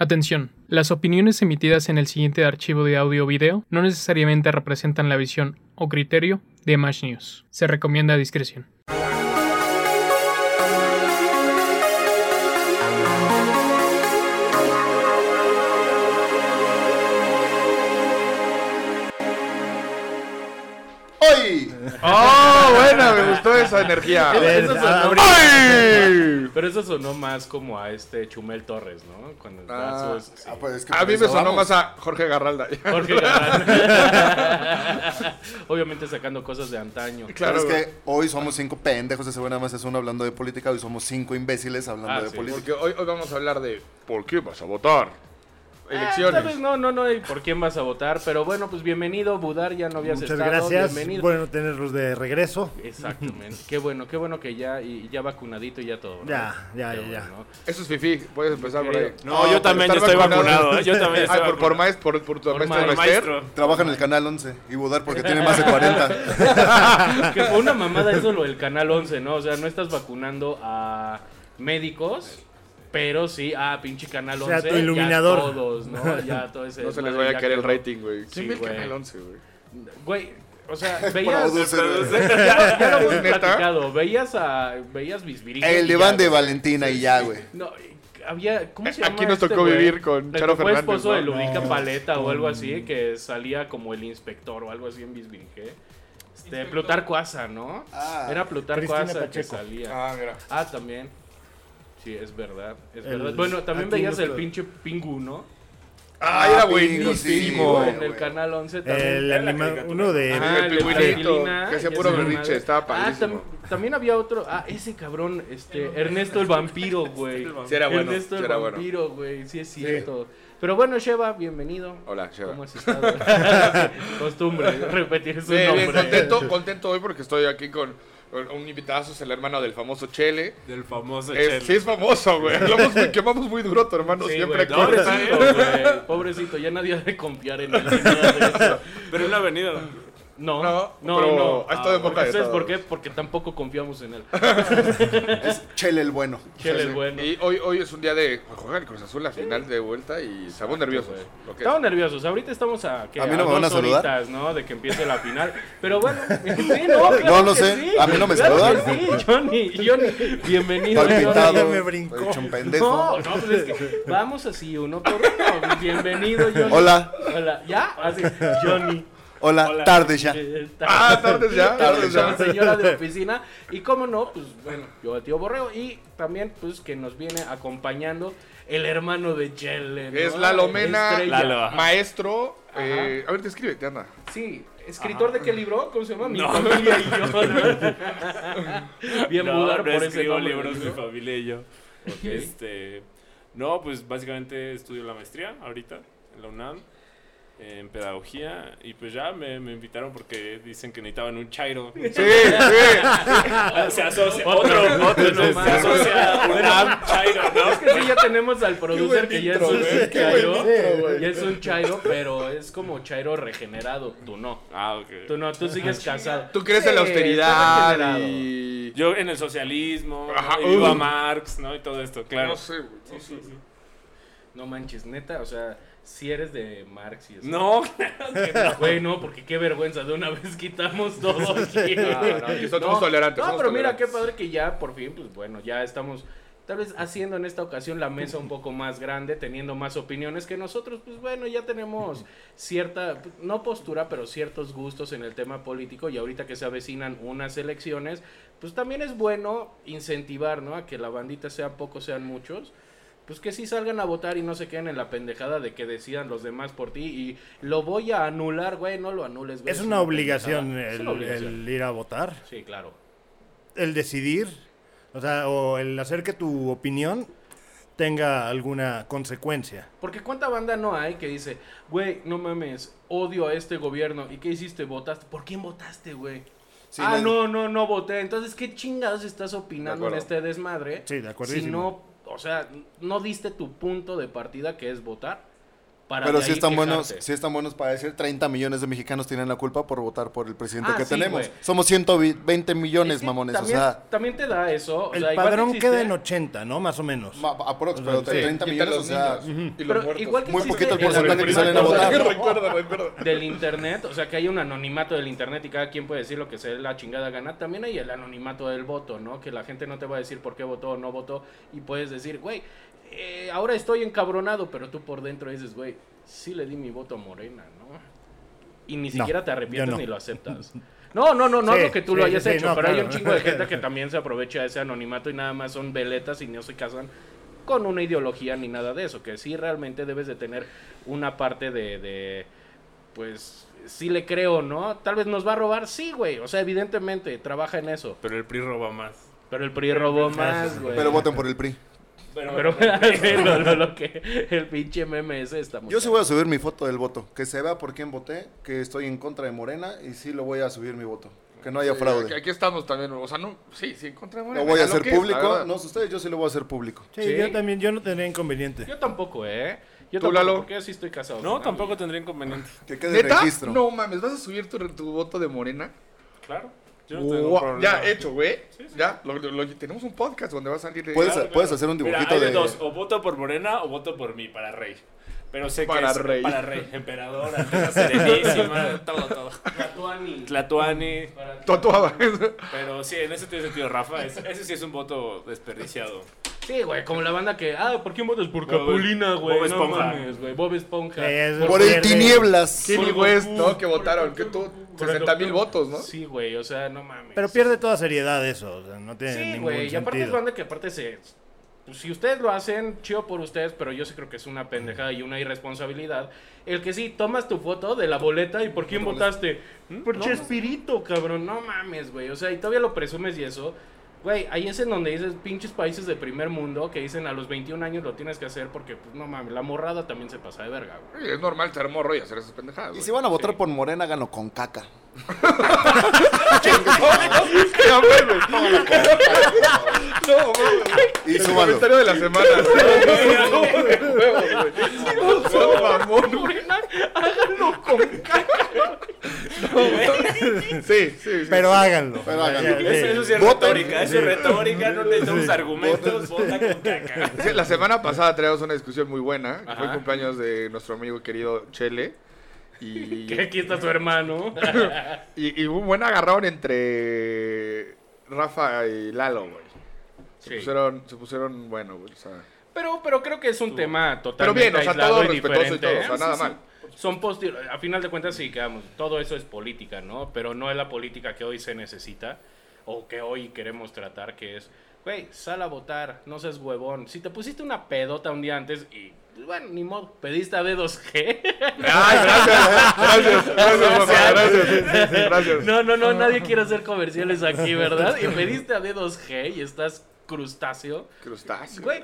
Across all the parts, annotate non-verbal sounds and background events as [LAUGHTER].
Atención, las opiniones emitidas en el siguiente archivo de audio o video no necesariamente representan la visión o criterio de Mash News. Se recomienda discreción. ¡Hoy! ¡Oh, Me esa energía. [LAUGHS] Eso sonó- ¡Ay! Pero eso sonó más como a este Chumel Torres, ¿no? Cuando Ah, da sus- sí. Ah, pues es que A mí me eso sonó vamos. más a Jorge Garralda. [LAUGHS] Jorge. [LAUGHS] Obviamente sacando cosas de antaño. Claro, Pero es que hoy somos cinco pendejos, ese nada más es uno hablando de política, hoy somos cinco imbéciles hablando Ah, de sí. política. Porque hoy, hoy vamos a hablar de ¿Por qué vas a votar? Ah, Elecciones. vez no, no, no, y por quién vas a votar. Pero bueno, pues bienvenido, Budar, ya no habías Muchas estado. gracias. Bienvenido. Bueno tenerlos de regreso. Exactamente. Qué bueno, qué bueno que ya, y ya vacunadito y ya todo. ¿no? Ya, ya, Qué ya, bueno, ¿no? Eso es fifi. Puedes empezar por ahí. No, por yo también ya estoy vacunado. ¿eh? Yo también [LAUGHS] estoy Ah, por, por, vacunado. maestro, por, por tu Por maestro ma- Bester. maestro. Trabaja en el canal 11 y Budar porque tiene más de [LAUGHS] 40. Que fue una mamada eso lo del Canal 11, ¿no? O sea, no estás vacunando a médicos, pero sí a pinche Canal O 11. sea, tu iluminador. Ya todos, ¿no? [LAUGHS] Ya todo ese No se les vaya a caer el rating, güey. Sí, ¿Quién ve el güey. canal 11, güey? Güey, o sea, [LAUGHS] veías... [LAUGHS] Ya, ya lo hemos ¿Neta? platicado. Veías a... Veías Bisbirige. El diván de. Valentina y ya, güey. No, había... ¿Cómo se llama Aquí nos este tocó vivir con Charo que fue Fernández, esposo ¿no? de Ludica No, Paleta o algo así, que salía como el inspector o algo así en Bisbirige. Este, Plutarco Asa, ¿no? Ah, Era Plutarco Asa que salía. Ah, mira. Ah, también. Sí, es verdad. Es El- verdad. Bueno, también veías el pinche Pingu, ¿no? Ah, era buenísimo. sí, en el canal 11 también. El anima- uno de. Ajá, el pingüinito, que hacía puro berrinche, estaba Ah, padrísimo. tam- también había otro. Ah, ese cabrón, este, Ernesto el vampiro, güey. Sí, era bueno. Ernesto sí el era bueno. vampiro, güey. Sí, es cierto. Pero bueno, Sheva, bienvenido. Hola, Sheva. ¿Cómo has estado? [LAUGHS] Costumbre, repetir su nombre. contento, contento hoy porque estoy aquí con un invitado, es el hermano del famoso Chele. Del famoso Es- Chel. sí, es famoso, güey. Hablamos, quemamos muy duro tu hermano Sí, siempre. güey, aquí. pobrecito, güey. Pobrecito, ya nadie ha de confiar en él. [LAUGHS] Pero él ha venido. No, No, no, pero no. ha estado en boca de ¿Sabes todos. por qué? Porque tampoco confiamos en él. [LAUGHS] Es Chele el bueno. Chele el bueno. Y hoy, hoy es un día de jugar el Cruz Azul la final de vuelta y estamos nerviosos. es. Estamos nerviosos. Ahorita estamos a, ¿qué? ¿A mí no me van a saludar? horitas, ¿no? De que empiece la final. Pero bueno, [LAUGHS] sí, no, claro No, no sé. sí. ¿A mí no me Claro saludan? Sí, Johnny, Johnny, bienvenido. Johnny. pintado. me brincó. hecho un pendejo. No, no, pues es que vamos así uno por uno. Bienvenido, Johnny. Hola, Hola. ¿Ya? Así, Johnny. Hola, Hola. tarde ya. [LAUGHS] Eh, Ah, tardes ya. Tardes ya. señora de [LAUGHS] oficina. Y como no, pues bueno, yo el tío Borrego. Y también, pues, que nos viene acompañando el hermano de Jellen. Es Lalo Mena. Lalo. Maestro. Eh, a ver, descríbete, anda. Sí, escritor de qué libro? ¿Cómo se llama? Mi No. familia y yo. [LAUGHS] Bien no, mudar no por ese nombre. libros, mi familia y yo. Este, no, pues básicamente estudio la maestría ahorita en la UNAM en pedagogía y pues ya me, me invitaron porque dicen que necesitaban un chairo. Sí, sí. Ah, [LAUGHS] se asocia Otro, otro, otro, no, no se más. asocia UNAM chairo, ¿no? Es que sí, ya tenemos al producer que ya intro, es un chairo. intro, güey. Ya es un chairo, pero es como chairo regenerado. Tú no. Ah, ok. Tú no, tú sigues casado. Tú crees en la Sí, austeridad y... Yo en el socialismo, Ajá, ¿no? y viva uh. Marx, ¿no? Y todo esto, claro. No sé, güey. no sé. No manches, neta, o sea, si eres de Marx y eso. No. [LAUGHS] Güey, no, porque qué vergüenza, de una vez quitamos [LAUGHS] todo aquí. No, somos tolerantes, No, pero mira, qué padre que ya por fin, pues bueno, ya estamos tal vez haciendo en esta ocasión la mesa un poco más grande, teniendo más opiniones que nosotros, pues bueno, ya tenemos cierta, no postura, pero ciertos gustos en el tema político y ahorita que se avecinan unas elecciones, pues también es bueno incentivar, ¿no? A que la bandita sea pocos, sean muchos. Pues que sí salgan a votar y no se queden en la pendejada de que decidan los demás por ti y lo voy a anular, güey, no lo anules, güey. Es una obligación. Es el, una obligación. el ir a votar, Sí, claro. el decidir, o sea, o el hacer que tu opinión tenga alguna consecuencia. Porque cuánta banda no hay que dice, güey, no mames, odio a este gobierno. ¿Y qué hiciste? ¿Votaste? ¿Por quién votaste, güey? Sí, ah, no, no, no voté. Entonces, ¿qué chingados estás opinando en este desmadre? Sí, de acuerdo. Si no, o sea, no diste tu punto de partida que es votar. Para Pero sí están buenos, sí están buenos para decir 30 millones de mexicanos tienen la culpa por votar por el presidente Ah, que sí, tenemos. güey. Somos 120 millones, Es que mamones, también, o sea, también te da eso. o El sea, padrón existe- queda en 80, ¿no? Más o menos. ma- aprox, O pero sea, sí. 30 Quita millones, o sea, niños y los Pero igual que Muy poquito el porcentaje que salen a votar. recuerda, [LAUGHS] recuerda. del internet, o sea que hay un anonimato del internet y cada quien puede decir lo que se dé la chingada gana, también hay el anonimato del voto, ¿no? Que la gente no te va a decir por qué votó o no votó y puedes decir, güey, eh, ahora estoy encabronado, pero tú por dentro dices, güey, sí le di mi voto a Morena, ¿no? Y ni siquiera te arrepientes no. ni lo aceptas. [LAUGHS] No, no, no, no Sí, es lo que tú sí, lo hayas sí, hecho, no, pero hay un chingo de gente [LAUGHS] que también se aprovecha de ese anonimato y nada más son veletas y no se casan con una ideología ni nada de eso, que sí realmente debes de tener una parte de, de pues, sí le creo, ¿no? Tal vez nos va a robar, sí, güey, o sea, evidentemente, trabaja en eso, Pero el PRI roba más. pero el PRI robó más, güey. pero voten por el PRI. Pero, Pero [LAUGHS] lo, lo- lo que el pinche meme ese está muy Yo sí voy a subir mi foto del voto, que se vea por quién voté, que estoy en contra de Morena y sí lo voy a subir mi voto, que no haya Sí, fraude. aquí, estamos también, o sea, no, sí, sí, contra Lo voy a hacer público, no sé ustedes, yo sí lo voy a hacer público. Sí, Sí. yo también, yo no tendría inconveniente. Yo tampoco, ¿eh? Yo ¿Tú, tampoco, Lalo? porque yo sí estoy casado. no, tampoco tendría inconveniente. Que quede ¿Neta? registro. No mames, ¿vas a subir tu, tu voto de Morena? Claro. Yo no tengo Wow, ya, hecho, güey. Ya, lo- lo- lo- tenemos un podcast donde va a salir... de- Puedes, Claro, puedes claro. hacer un Mira, dibujito hay de dos, o voto por Morena o voto por mí, para rey. Pero sé Para que es rey. para rey, emperador, serenísima, [LAUGHS] todo, todo. Tlatuani. Tlatuani. Totoaba. Pero sí, en ese tiene sentido, Rafa. es- ese sí es un voto desperdiciado. Sí, güey, como la banda que, ah, ¿por quién votas por Capulina, güey? Bob No Esponja. mames, güey, Bob Esponja. Por el tinieblas. Kenny West, ¿no? Que votaron, que tú, 60 mil votos, ¿no? Sí, güey, o sea, no mames. Pero pierde toda seriedad eso, o sea, no tiene Sí, ningún güey, y aparte es banda que aparte se... pues, si ustedes lo hacen, chido por ustedes, pero yo sí creo que es una pendejada y una irresponsabilidad. El que sí, tomas tu foto de la boleta y ¿por quién votaste? Por Chespirito, cabrón, no mames, güey. O sea, y todavía lo presumes y eso. Güey, ahí es en donde dices pinches países de primer mundo que dicen a los 21 años lo tienes que hacer porque, pues no mames, la morrada también se pasa de verga, güey. Sí, Es normal ser morro y hacer esas pendejadas. Y güey. si van a votar por Morena, háganlo con caca. Güey. No. Y El comentario de la semana. No, mamón. Háganlo con Sí, sí, sí. Pero háganlo. Pero háganlo. Sí. Eso, eso sí es Voten. retórica, eso es retórica, no necesitamos argumentos, vota con caca. Sí, La semana pasada traíamos una discusión muy buena. que Fue el Ajá. cumpleaños de nuestro amigo querido Chele. Y, Que aquí está su hermano. [LAUGHS] y, y un buen agarrón entre Rafa y Lalo, güey. Se, Sí. pusieron, se pusieron, bueno, güey. O sea, Pero, pero creo que es un tema pero totalmente bien, o sea, todo y respetuoso y todo. O sea, nada Sí, sí. mal. Son posti- a final de cuentas sí, quedamos, todo eso es política, ¿no? Pero no es la política que hoy se necesita o que hoy queremos tratar, que es, güey, sal a votar, no seas huevón. Si te pusiste una pedota un día antes y, bueno, ni modo, pediste a B2G. [LAUGHS] Ay, gracias, gracias, gracias, Rafa, gracias, sí, sí, sí, gracias. No, no, no, nadie quiere hacer comerciales aquí, ¿verdad? Y pediste a D2G y estás crustáceo. Crustáceo. Güey,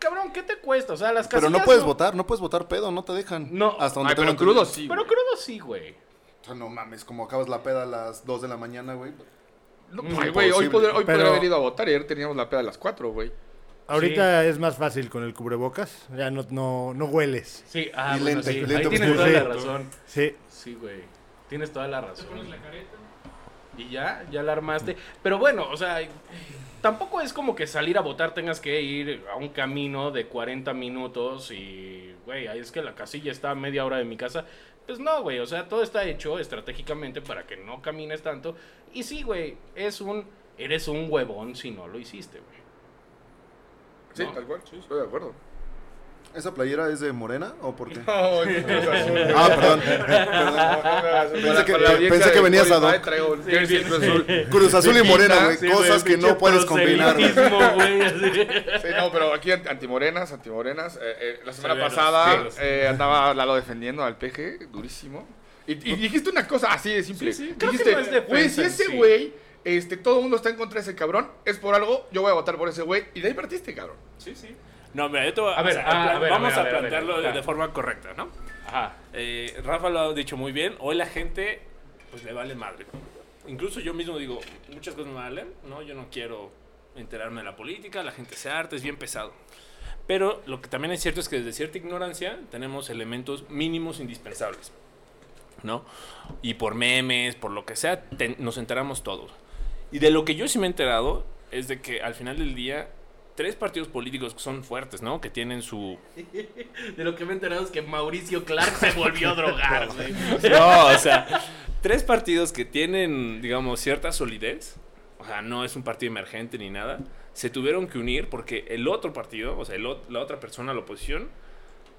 cabrón, ¿qué te cuesta? O sea, las Pero no casillas puedes votar, no puedes votar pedo, no te dejan. No. Hasta donde Ay, pero crudo sí. Pero güey. crudo sí, güey. O sea, no mames, como acabas la peda a las 2 de la mañana, güey. No, Mm, ay, güey, hoy, Pero- podría haber ido a votar y ayer teníamos la peda a las 4, güey. Ahorita es más fácil con el cubrebocas, ya no, no, no hueles. Sí, ah, Y bueno, lente, sí. lente Ahí tienes toda la razón. Sí, Sí, güey. Tienes toda la razón. Y ya, ya la armaste. Pero bueno, o sea, tampoco es como que salir a votar tengas que ir a un camino de 40 minutos y, güey, ahí es que la casilla está a media hora de mi casa. Pues no, güey, o sea, todo está hecho estratégicamente para que no camines tanto. Y sí, güey, es un, eres un huevón si no lo hiciste, güey. Sí, No. tal cual, estoy de acuerdo. ¿Esa playera es de Morena o por qué? [LAUGHS] No, es Cruz Azul. Ah, perdón. Pensé que- pensé que venías a do- Traigo jersey Cruz Azul. Cruz Azul y Morena, güey. Sí, cosas güey, que no puedes combinar. así. Sí, no, pero aquí anti- antimorenas, antimorenas. Eh, eh, la semana pasada eh, andaba Lalo defendiendo al PG, durísimo. Y, y dijiste una cosa así de simple. Sí, sí, dijiste, no es defensa güey, si ese sí". güey, este, todo el mundo está en contra de ese cabrón, es por algo, yo voy a votar por ese güey. Y de ahí partiste, cabrón. Sí, sí. No, mira, yo te voy A ver, o sea, ah, plan- a ver, vamos a ver, plantearlo a ver, de, de forma correcta, ¿no? Ajá. Eh, Rafa lo ha dicho muy bien, hoy la gente pues le vale madre. Incluso yo mismo digo, muchas cosas me valen, ¿no? Yo no quiero enterarme de la política, la gente se harta, es bien pesado. Pero lo que también es cierto es que desde cierta ignorancia tenemos elementos mínimos indispensables. ¿No? Y por memes, por lo que sea, te- nos enteramos todos. Y de lo que yo sí me he enterado es de que al final del día, tres partidos políticos que son fuertes, ¿no? Que tienen su... [LAUGHS] De lo que me he enterado es que Mauricio Clark se volvió a drogar, [LAUGHS] güey. No, o sea, tres partidos que tienen, digamos, cierta solidez. O sea, no es un partido emergente ni nada. Se tuvieron que unir porque el otro partido, o sea, el la otra persona, la oposición,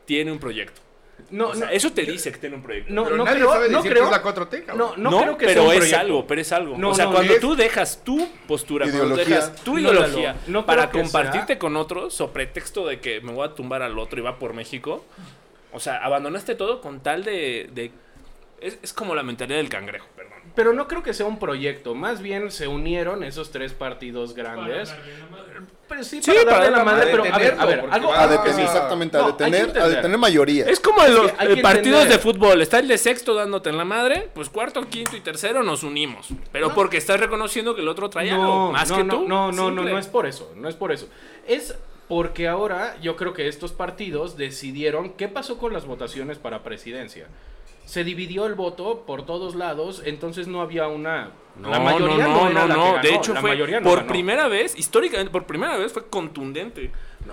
tiene un proyecto. No, O sea, no, eso te dice que tiene un proyecto. no, Pero no nadie creo, sabe no decir creo. que es la 4T, cabrón. No, no, No, creo que pero sea un es proyecto. algo, pero es algo. No, o sea, no, cuando tú dejas tu postura, cuando Ideología. dejas tu No, ideología para compartirte sea- con otros, o pretexto de que me voy a tumbar al otro y va por México, o sea, abandonaste todo con tal de... de- es, es como la mentalidad del cangrejo, perdón. Pero no creo que sea un proyecto. Más bien se unieron esos tres partidos grandes. Pero sí, Sí, para para darle la madre, pero a ver, a ver, algo, A detener, sí. exactamente, No, a detener, a detener mayoría. Es como en los eh, partidos entender. de fútbol. Está el de sexto dándote en la madre. Pues cuarto, quinto y tercero nos unimos. Pero porque estás reconociendo que el otro trae algo más no, que no, tú. No, no, no, no es por eso, no es por eso. Es porque ahora yo creo que estos partidos decidieron qué pasó con las votaciones para presidencia. Se dividió el voto por todos lados, entonces no había una... No, la mayoría no, no, era no, la no. que ganó, De hecho, la fue no por ganó. primera vez, históricamente, por primera vez fue contundente.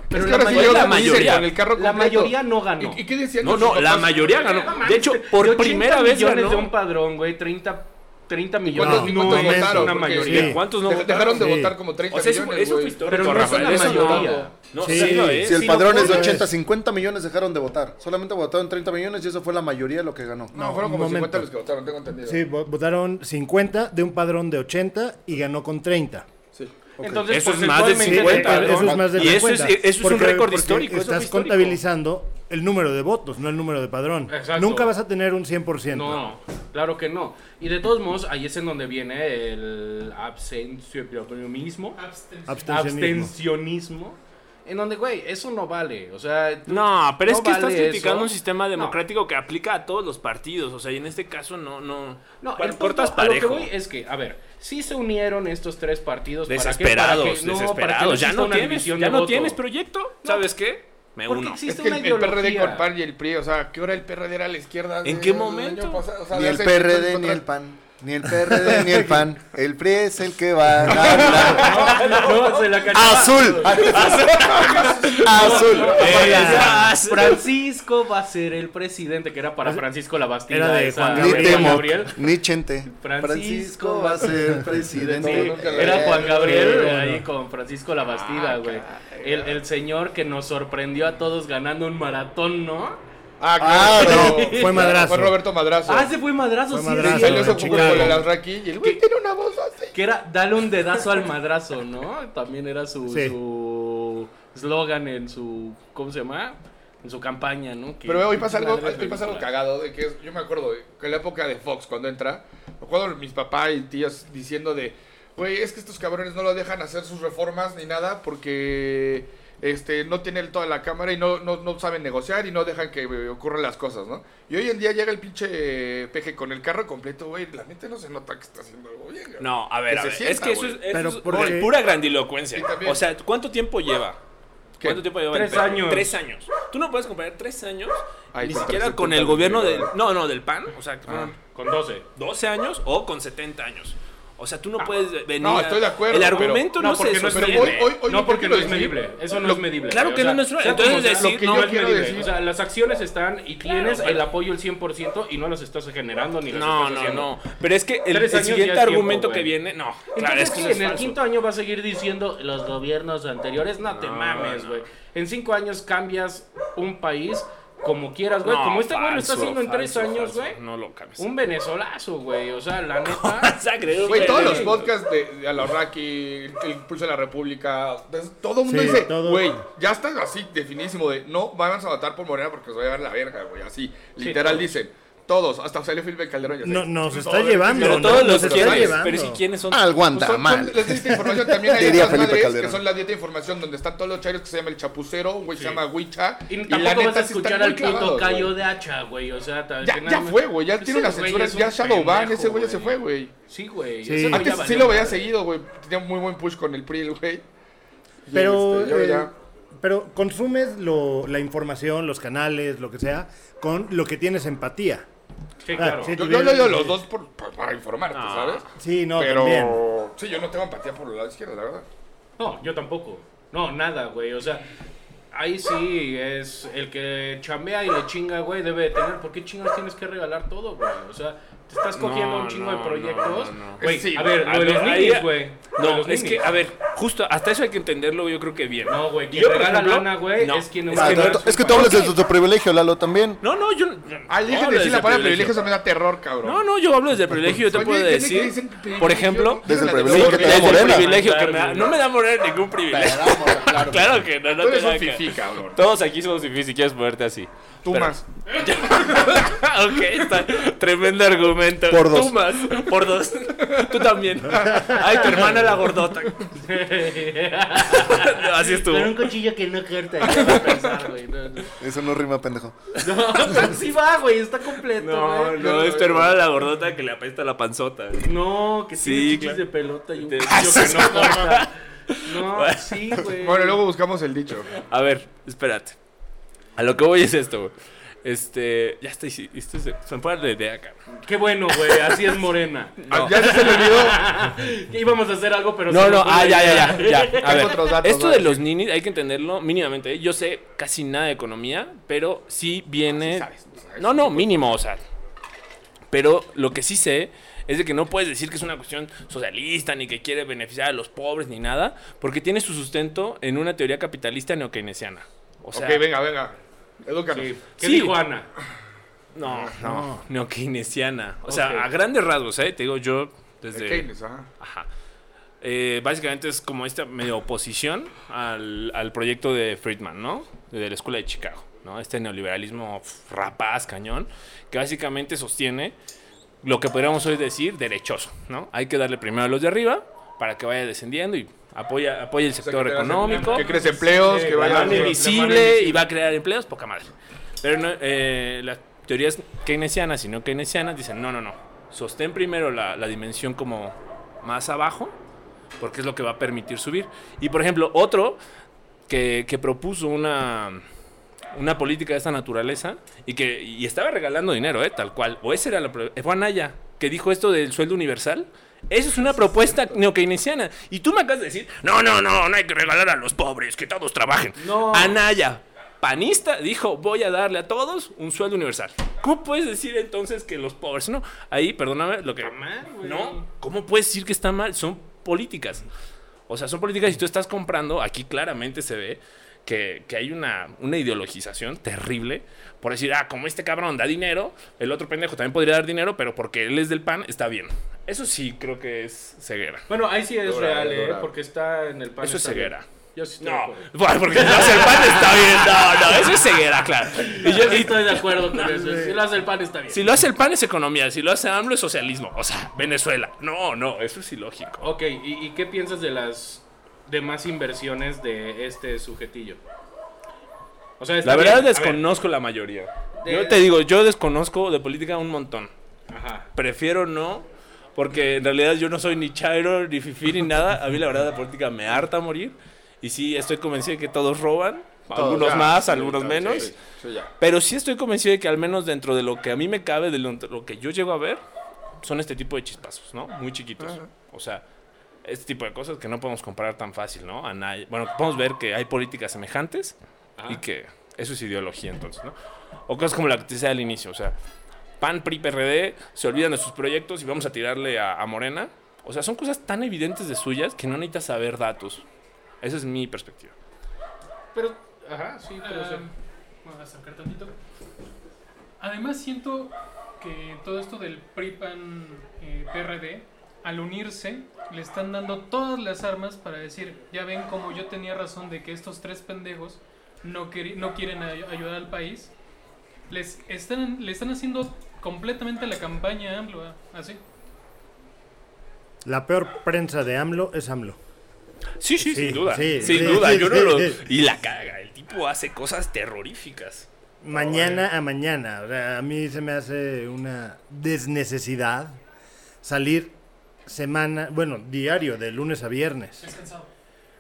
Pero Es que la mayoría, la mayoría. el carro la mayoría no ganó. ¿Y, y qué decían No, no, la mayoría ganó. De hecho, por De 80 primera vez ganó. de un padrón, güey, 30, 30 millones. ¿Cuántos, No, cuántos no, votaron? una mayoría. Sí. ¿Cuántos no de- votaron? dejaron de Sí. votar como 30 O sea, eso, millones, eso fue güey. histórico, Pero no es la eso no- mayoría. No, Sí. sí, lo es. Si el Sí, padrón no, es de no, 80, es- 50 millones dejaron de votar. Solamente votaron 30 millones y eso fue la mayoría de lo que ganó. No, fueron como momento. 50 los que votaron, tengo entendido. Sí, vo- votaron 50 de un padrón de 80 y ganó con 30. Sí. Entonces, Eso es más porcentualmente, 50, el eso es más del Y eso es- 50. eso es un récord histórico, eso Estás histórico. contabilizando el número de votos, no el número de padrón. Exacto. Nunca vas a tener un 100%. No, claro que no. Y de todos modos, ahí es en donde viene el abstencionismo. Abstencionismo. Abstencionismo. En donde, güey, eso no vale. O sea, No, pero es no que estás vale criticando eso. un sistema No. democrático que aplica a todos los partidos. O sea, y en este caso no, no. No, el punto cortas a lo que parejo. voy es que, a ver, sí se unieron estos tres partidos. ¿para qué? Desesperados, Para que- no, para que desesperados. ya exista no una tienes, ya de no voto. tienes proyecto. ¿Sabes qué? Me Porque uno. existe Es que una el, el PRD ideología. con el PAN y el PRI, o sea, ¿qué hora el PRD era a la izquierda? ¿En qué momento? pasado? O sea, Ni de el PRD ni el PAN. Ni el PRD ni el PAN. El PRI es el que va a [LAUGHS] ganar. No, se la cachaba. Azul. Azul. Oiga, Francisco va a ser el presidente, que era para Francisco Labastida. Era de esa- Juan Ni Gabriel. Temo, Gabriel. ni Chente. Francisco Francisco va a ser Sí, presidente. la- era Juan Gabriel Bueno. ahí con Francisco Labastida, güey. El, el señor que nos sorprendió a todos ganando un maratón, ¿no? Ah, Ah, claro. no, fue [LAUGHS] Madrazo. Fue Roberto Madrazo. Ah, ese fue madrazo, Fue sí. madrazo. sí, Salió con el Arraki y el güey tiene una voz así. Que era dale un dedazo al madrazo, ¿no? También era su Sí. su eslogan en su ¿cómo se llama? En su campaña, ¿no? Que- Pero hoy pasa algo, hoy pasa algo cagado de que es- yo me acuerdo de que en la época de Fox cuando entra, me acuerdo mis papás y tíos diciendo de, güey, es que estos cabrones no lo dejan hacer sus reformas ni nada porque este no tienen toda la cámara y no, no, no saben negociar y no dejan que eh, ocurran las cosas, ¿no? Y hoy en día llega el pinche eh, peje con el carro completo, güey, la neta no se nota que está haciendo algo bien. güey. No, a ver, Que a se ver. sienta, es que eso es, eso Pero es ¿por por pura grandilocuencia. Sí, o sea, ¿cuánto tiempo lleva? ¿Qué? ¿Cuánto tiempo lleva? Tres el años. Tres años. Tú no puedes comparar tres años Ay, ni con siquiera 370 con el gobierno del... No, no, del PAN. O sea, fueron Con 12. 12 años o con 70 años. O sea, tú no puedes venir... No, a- estoy de acuerdo, El pero- argumento no, se no es Pero sostiene. hoy, hoy, hoy no, yo porque no es medible. Eso no lo- es medible. claro que O sea, no es- sea entonces decir, lo que no no es quiero medible. decir- O sea, las acciones están y tienes el apoyo el 100% y no las estás generando ni las No, estás no, no. Pero es que el, el siguiente tiempo, argumento que viene... No, Entonces, claro, es que eso es en el falso. quinto año va a seguir diciendo los gobiernos anteriores, no te mames, no. güey. En cinco años cambias un país como quieras, güey. No, como este güey lo está haciendo en tres falso, años, güey. No lo cambies. Un venezolazo, güey. O sea, la [LAUGHS] neta. Güey, todos los podcasts de, de Alarraqui, el, el Pulso de la República, de- todo el mundo Sí, dice, todo. güey, ya está así definísimo de no vamos a votar por Morena porque os va a llevar la verga, güey, así. Literal todos. dicen, todos, hasta salió Felipe Calderón. ya. No, nos está Todos, llevando. Pero todos nos los está quiénes, llevando. pero sí, ¿quiénes son? Al Pues son- Guantamal. les dice información también hay [LAUGHS] Diría otras Felipe madres Calderón. que son la dieta de información donde están todos los chairos que se llama el chapucero, un güey se llama Huicha Y la tampoco vas a escuchar muy al puto Cayo de hacha, güey. O sea, tal- Ya, ya fue, güey, ya tiene una censura, ya Shadowban, ese güey ya se fue, güey. Sí, güey. Sí. Antes sí lo veía seguido, güey, tenía muy buen push con el PRI, el güey. Y, Pero este, eh, ya- pero consumes lo- la información, los canales, lo que sea, con lo que tienes empatía. Sí, Ah, claro. sí. Yo, yo digo los dos por- por- para informarte, No. ¿sabes? Sí, no, Pero también. sí, yo no tengo empatía por el lado izquierdo, la verdad. No, yo tampoco. No, nada, güey. O sea, ahí sí es el que chambea y le chinga, güey, debe de tener. ¿Por qué chingas tienes que regalar todo, güey? O sea, te estás cogiendo No, un chingo no, de proyectos. no, no. Güey, Sí, a ver, a lo de ver, los ninis, güey. No, los es que, ninis. a ver, justo hasta eso hay que entenderlo, yo creo que bien. No, güey, quien Yo, regala ejemplo, lana, güey, no. es quien Es Ah, que es que tú hablas de tu, tu privilegio, Lalo, también. No, no, yo. Ay, dejen no de decir la palabra privilegio, eso me da terror, cabrón. No, no, yo hablo desde el privilegio, yo te Oye, puedo ¿qué- qué decir. dicen privilegio? Por ejemplo, Desde el privilegio que te da Morena. privilegio que me da. No me da Morena ningún privilegio. [LAUGHS] Claro que no, no Tú te eres un da que- fifí, cabrón. Todos aquí somos fifís si quieres ponerte así. Tú Pero- más. [LAUGHS] ok, está. Tremendo argumento. Por dos. Tú más. Por dos. Tú también. Ay, tu hermana la gordota. [LAUGHS] Así estuvo. Con un cuchillo que no corta. ya va a pensar, güey. No, no. Eso no rima, pendejo. [LAUGHS] No, sí va, güey, está completo, No, güey. no, es tu hermana la gordota que le apesta la panzota. No, que Sí, tiene chichis claro. de pelota y un Te- cuchillo que no corta. No, sí, güey. Bueno, luego buscamos el dicho. A ver, espérate. A lo que voy es esto, güey. Este, ya está, se me fue la idea, cabrón. Qué bueno, güey, así es Morena. [LAUGHS] Ah, Ya se le olvidó. [LAUGHS] Que íbamos a hacer algo, pero... No, se no, ah, ya, ya, ya, ya. [LAUGHS] A ver, otros datos, esto de los ninis hay que entenderlo mínimamente. Yo sé casi nada de economía, pero sí viene... sabes, sabes. No, no, mínimo, o sea. Pero lo que sí sé es de que no puedes decir que es una cuestión socialista, ni que quiere beneficiar a los pobres, ni nada, porque tiene su sustento en una teoría capitalista neokeynesiana. O sea, ok, venga, venga. Edúcanos. Sí. ¿Qué Sí. dijo Ana? no, no, neokeynesiana. O Ok. sea, a grandes rasgos, ¿eh? Te digo yo desde... De Keynes, ajá. Ajá. Eh, básicamente es como esta medio oposición al, al proyecto de Friedman, ¿no? De la escuela de Chicago, ¿no? Este neoliberalismo rapaz, cañón, que básicamente sostiene lo que podríamos hoy decir derechoso, ¿no? Hay que darle primero a los de arriba para que vaya descendiendo y apoya, apoya el O sea, sector que económico. Que crees empleos, Sí, que mano invisible invisible. y va a crear empleos, poca madre. Pero no, eh, las teorías keynesianas y no keynesianas dicen, no, no, no. Sostén primero la, la dimensión como más abajo, porque es lo que va a permitir subir. Y por ejemplo, otro que, que propuso una, una política de esta naturaleza y que y estaba regalando dinero, ¿eh? tal cual. O esa era la... Fue Anaya, que dijo esto del sueldo universal. Eso es una propuesta neokeynesiana. Y tú me acabas de decir, no, no, no, no hay que regalar a los pobres, que todos trabajen. No. Anaya, panista, dijo, voy a darle a todos un sueldo universal. ¿Cómo puedes decir entonces que los pobres? No, ahí, perdóname, lo que... mal. No, ¿cómo puedes decir que está mal? Son políticas. O sea, son políticas y tú estás comprando, aquí claramente se ve que, que hay una, una ideologización terrible por decir, ah, como este cabrón da dinero, el otro pendejo también podría dar dinero, pero porque él es del PAN, está bien. Eso sí creo que es ceguera. Bueno, ahí sí es Dura, real, ¿eh? Porque está en el pan. Eso es bien. ceguera. Yo sí estoy de No, acuerdo. bueno, porque si lo hace el PAN está bien. No, no, eso es ceguera, claro. Y yo- sí estoy de acuerdo con eso. Si lo hace el pan, está bien. si lo hace el PAN es economía, si lo hace AMLO es socialismo. O sea, Venezuela. No, no, eso es ilógico. Ok, ¿y, y qué piensas de las demás inversiones de este sujetillo? O sea, La verdad bien, a ver, desconozco la mayoría. De- Yo te digo, yo desconozco de política un montón. Ajá. Prefiero no, porque en realidad yo no soy ni chairo, ni fifi, ni nada. A mí la verdad la política me harta morir. Y sí, estoy convencido de que todos roban. algunos ya, más, sí, algunos sí, menos. sí. Pero sí estoy convencido de que al menos dentro de lo que a mí me cabe, de lo, lo que yo llego a ver, son este tipo de chispazos, ¿no? Muy chiquitos. O sea, este tipo de cosas que no podemos comparar tan fácil, ¿no? A nadie. Bueno, podemos ver que hay políticas semejantes y que eso es ideología entonces, ¿no? O cosas como la que te decía al inicio, o sea, PAN, PRI, PRD se olvidan de sus proyectos y vamos a tirarle a, a Morena. O sea, son cosas tan evidentes de suyas que no necesitas saber datos. Esa es mi perspectiva. Pero, ajá, sí, pero sí. Ah, voy a acercar tantito. Además siento que todo esto del PRI-PAN eh, PRD, al unirse, le están dando todas las armas para decir, ya ven como yo tenía razón de que estos tres pendejos no, no quieren ay- ayudar al país. Les están, le están haciendo completamente la campaña a AMLO, ah, así. La peor prensa de AMLO es AMLO. Sí, sí, Sí, sin duda. sí, sin sí, duda. sí, yo no lo... Y la caga. El tipo hace cosas terroríficas. Mañana a mañana. O sea, a mí se me hace una desnecesidad salir semana, bueno, diario, de lunes a viernes. Es cansado.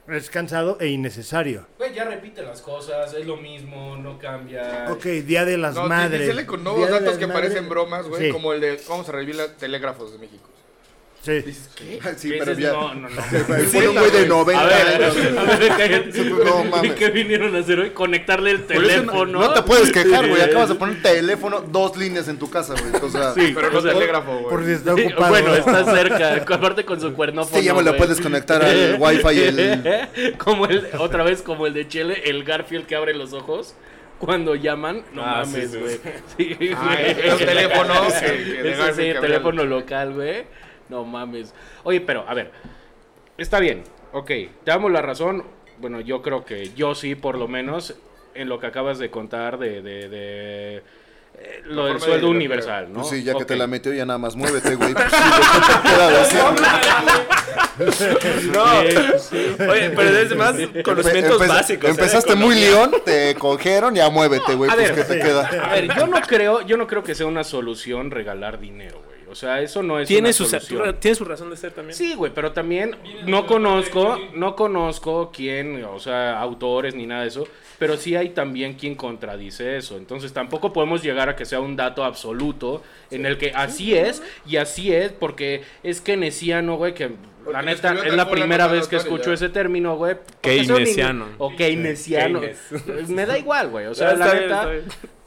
Es cansado e innecesario. Güey, ya repite las cosas, es lo mismo, no cambia. Ok, Día de las No, Madres. dísele con nuevos Día datos que Madres. parecen bromas, güey, Sí. como el de vamos a revivir los telégrafos de México. Sí. Dices, ¿qué? Sí, ¿Qué pero dices? ya. No, no, no. Fue un güey de 90 A ver, años. a ver, cállate. [LAUGHS] No mames. ¿Qué vinieron a hacer hoy? Conectarle el teléfono. No te puedes quejar, güey. Acabas de poner teléfono, dos líneas en tu casa, güey. O sea, Sí, Pero no o sea, telégrafo, güey. Por si está Sí, ocupado. bueno, está cerca, [LAUGHS] aparte con su cuernófono. este ya me lo puedes conectar al wifi y el... [LAUGHS] como el, otra vez como el de Chele, el Garfield que abre los ojos cuando llaman. No Ah, mames, sí, sí, güey. Sí, Ah, güey. los teléfonos que- que Eso sí, teléfono local, güey. No mames. Oye, pero, a ver. Está bien. Ok, te damos la razón. Bueno, yo creo que yo sí, por lo menos, en lo que acabas de contar de... de, de, eh, lo del sueldo de- universal, ¿no? Pues sí, ya que te la metió, ya nada más muévete, güey. Pues [LAUGHS] sí, ¿qué te queda de hacer? No. [LAUGHS] Oye, pero es más conocimientos Empe- básicos. ¿eh? Empezaste muy león, te cogieron, ya muévete, güey. A Pues, ver, ¿qué te queda? A ver, yo no creo, yo no creo que sea una solución regalar dinero, güey. O sea, eso no es Tiene una su, solución. tiene su razón de ser también. Sí, güey, pero también no conozco, no conozco quién, o sea, autores ni nada de eso, pero sí hay también quien contradice eso. Entonces tampoco podemos llegar a que sea un dato absoluto en el que así es y así es porque es keynesiano, güey, que Porque la neta es la primera vez que escucho ya. ese término, güey. Keynesiano. O keynesiano. Keynes. Me da igual, güey. O sea, Ya, la neta, bien.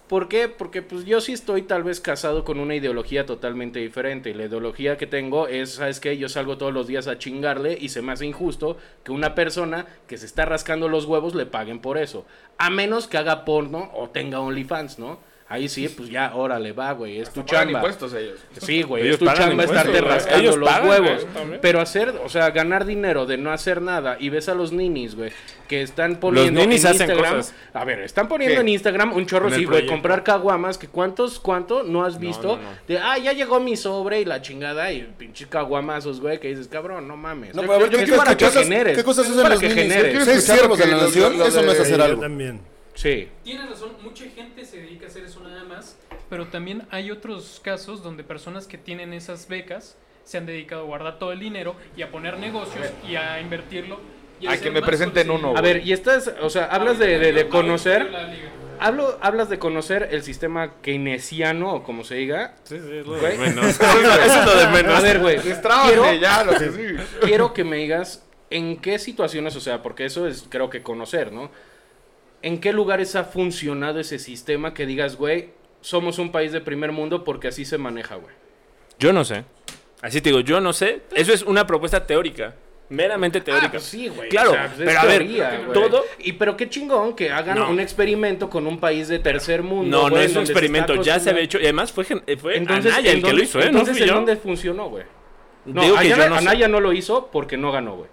¿Por qué? Porque pues yo sí estoy tal vez casado con una ideología totalmente diferente. La ideología que tengo es, ¿sabes qué? Yo salgo todos los días a chingarle y se me hace injusto que una persona que se está rascando los huevos le paguen por eso. A menos que haga porno o tenga OnlyFans, ¿no? Ahí sí, pues ya, órale, va, güey, es tu Pagan chamba. impuestos ellos. Sí, güey, Ellos es tu chamba estarte rascando Ellos los pagan, huevos. güey. Pero hacer, o sea, ganar dinero de no hacer nada y ves a los ninis, güey, que están poniendo ninis en hacen Instagram. cosas. A ver, están poniendo ¿Qué? en Instagram un chorro, sí, güey, comprar caguamas, que cuántos, cuánto no has visto. no, no. De, ah, ya llegó mi sobre y la chingada y pinches caguamazos, güey, que dices, cabrón, no mames. No, pero yo quiero para que generes. ¿Qué cosas Es hacen para los que ninis? quiero Ser escuchar de la nación, eso no es hacer algo. también. Sí. Tienes razón, mucha gente se dedica a hacer eso nada más, pero también hay otros casos donde personas que tienen esas becas se han dedicado a guardar todo el dinero y a poner negocios y a invertirlo. y A hacer que me presenten uno, A ver, y estás, o sea, hablas de, de- de conocer. La liga. Hablo, hablas de conocer el sistema keynesiano, o como se diga. Sí, sí, es lo de menos. [LAUGHS] Eso es lo de menos. A ver, güey. Quiero, ya, lo que sí. quiero que me digas en qué situaciones, o sea, porque eso es, creo que conocer, ¿no? ¿En qué lugares ha funcionado ese sistema que digas, güey, somos un país de primer mundo porque así se maneja, güey? Yo no sé. Así te digo, yo no sé. Eso es una propuesta teórica. Meramente teórica. Ah, pues sí, güey. Claro, O sea, pues es pero a ver, teoría, güey. todo- Y pero qué chingón que hagan No. un experimento con un país de tercer mundo. No, no es un se experimento, ya se había hecho. Y además fue, eh, fue Entonces, Anaya el ¿en que lo hizo, ¿eh? No Entonces, fui ¿en dónde funcionó, güey? No, Digo que Anaya, no sé. Anaya no lo hizo porque no ganó, güey.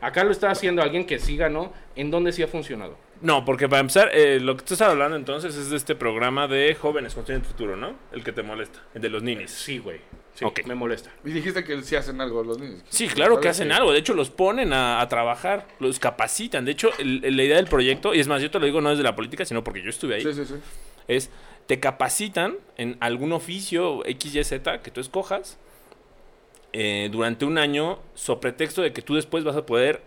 Acá lo está haciendo alguien que sí ganó. ¿En dónde sí ha funcionado? No, porque para empezar, eh, lo que tú estás hablando entonces es de este programa de jóvenes construyen el futuro, ¿no? El que te molesta, el de los ninis. Sí, güey. Sí, Ok. me molesta. Y dijiste que sí hacen algo los niños. Sí, claro que hacen algo. De hecho, los ponen a, a trabajar, los capacitan. De hecho, el- el- la idea del proyecto, y es más, yo te lo digo no desde la política, sino porque yo estuve ahí, Sí, sí, sí. es te capacitan en algún oficio X, Y, Z que tú escojas eh, durante un año, so pretexto de que tú después vas a poder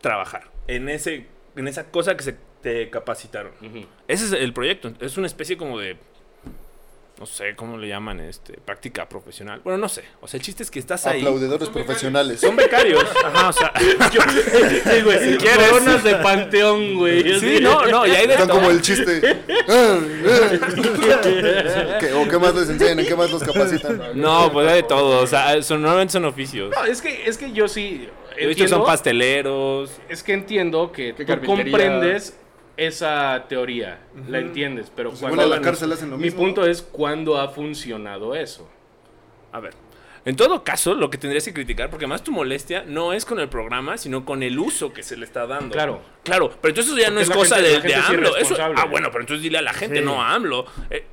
trabajar en, ese, en esa cosa que se te capacitaron. Ese es el proyecto. Es una especie como de. No sé cómo le llaman, este, práctica profesional. Bueno, no sé. O sea, el chiste es que estás ahí. Aplaudidores profesionales. Son becarios. Ajá, o sea. [LAUGHS] Sí, güey. Si quieres. Coronas de panteón, güey. Sí, no, no, y hay de Están todo. como el chiste. [LAUGHS] ¿Qué- ¿O qué más les enseñan? ¿En qué más los capacitan? No, pues hay de todo. O sea, son, normalmente son oficios. No, es que, es que yo sí. Que son entiendo- pasteleros. Es que entiendo que tú comprendes esa teoría, la entiendes, pero Pues cuando igual a la cárcel hacen lo mi mismo. punto es cuándo ha funcionado eso. A ver. En todo caso, lo que tendrías que criticar, porque más tu molestia no es con el programa, sino con el uso que se le está dando. Claro. Claro, pero entonces eso ya no es cosa gente- de, es AMLO. Eso, ah, bueno, pero entonces dile a la gente, Sí. no a AMLO. Eh,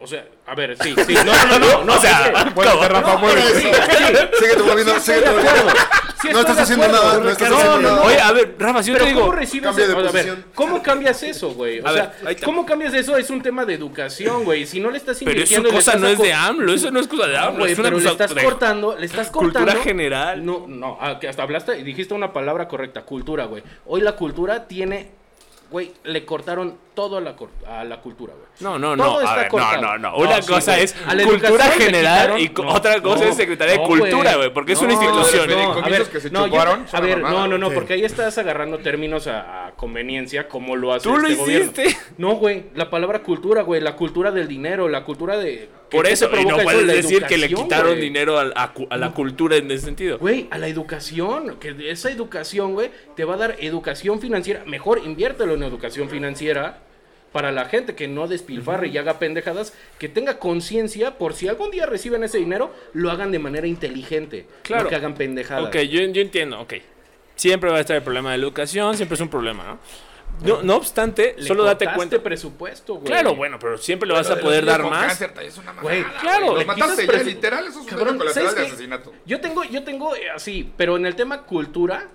O sea, a ver, sí, sí, no, no, no, no, [LAUGHS] o sea, es que- Muévete, Rafa, muévete. Síguete moviendo, síguete moviendo. sí No estás haciendo nada, no estás No, haciendo no, nada. Oye, a ver, Rafa, si yo Pero te ¿cómo digo. recibes Cambia de eso? A ver, posición. ¿cómo cambias eso, güey? O A sea. ¿cómo cambias eso? Es un tema de educación, güey. Si no le estás Pero eso invirtiendo... cosa estás no es de AMLO, eso no es cosa de AMLO, es una pero le estás de cortando, le estás cortando... cultura general. No, no, ah, hasta hablaste y dijiste una palabra correcta, cultura, güey. Hoy la cultura tiene... Güey, le cortaron todo a la, cor- a la cultura, güey. No, no, Todo no, está a ver, no, cortado. no, no. Una cosa es cultura general y no, otra cosa no, es Secretaría de Cultura, güey, porque es una institución. los a ver, que se no, yo- chuparon a ver, no, no, no, Sí. porque ahí estás agarrando términos a, a conveniencia como lo hace Tú lo este gobierno. hiciste. No, güey, la palabra cultura, güey, la cultura del dinero, la cultura de... Por ¿qué eso, y no puedes La decir que le quitaron dinero a, a la cultura en ese sentido. Güey, a la educación, que esa educación, güey, te va a dar educación financiera. Mejor inviértelo en educación financiera para la gente que no despilfarre y haga pendejadas, que tenga conciencia por si algún día reciben ese dinero, lo hagan de manera inteligente, Claro. no que hagan pendejadas. Ok, yo, yo entiendo, ok. Siempre va a estar el problema de la educación, siempre es un problema, ¿no? No, no obstante, Le solo date cuenta. presupuesto, güey. Claro, bueno, pero siempre le vas Lo a de poder dar más. cáncer, es una mamada, Güey, claro, Los le mataste ya, literal, eso es. Yo tengo, yo tengo eh, así, pero en el tema cultura,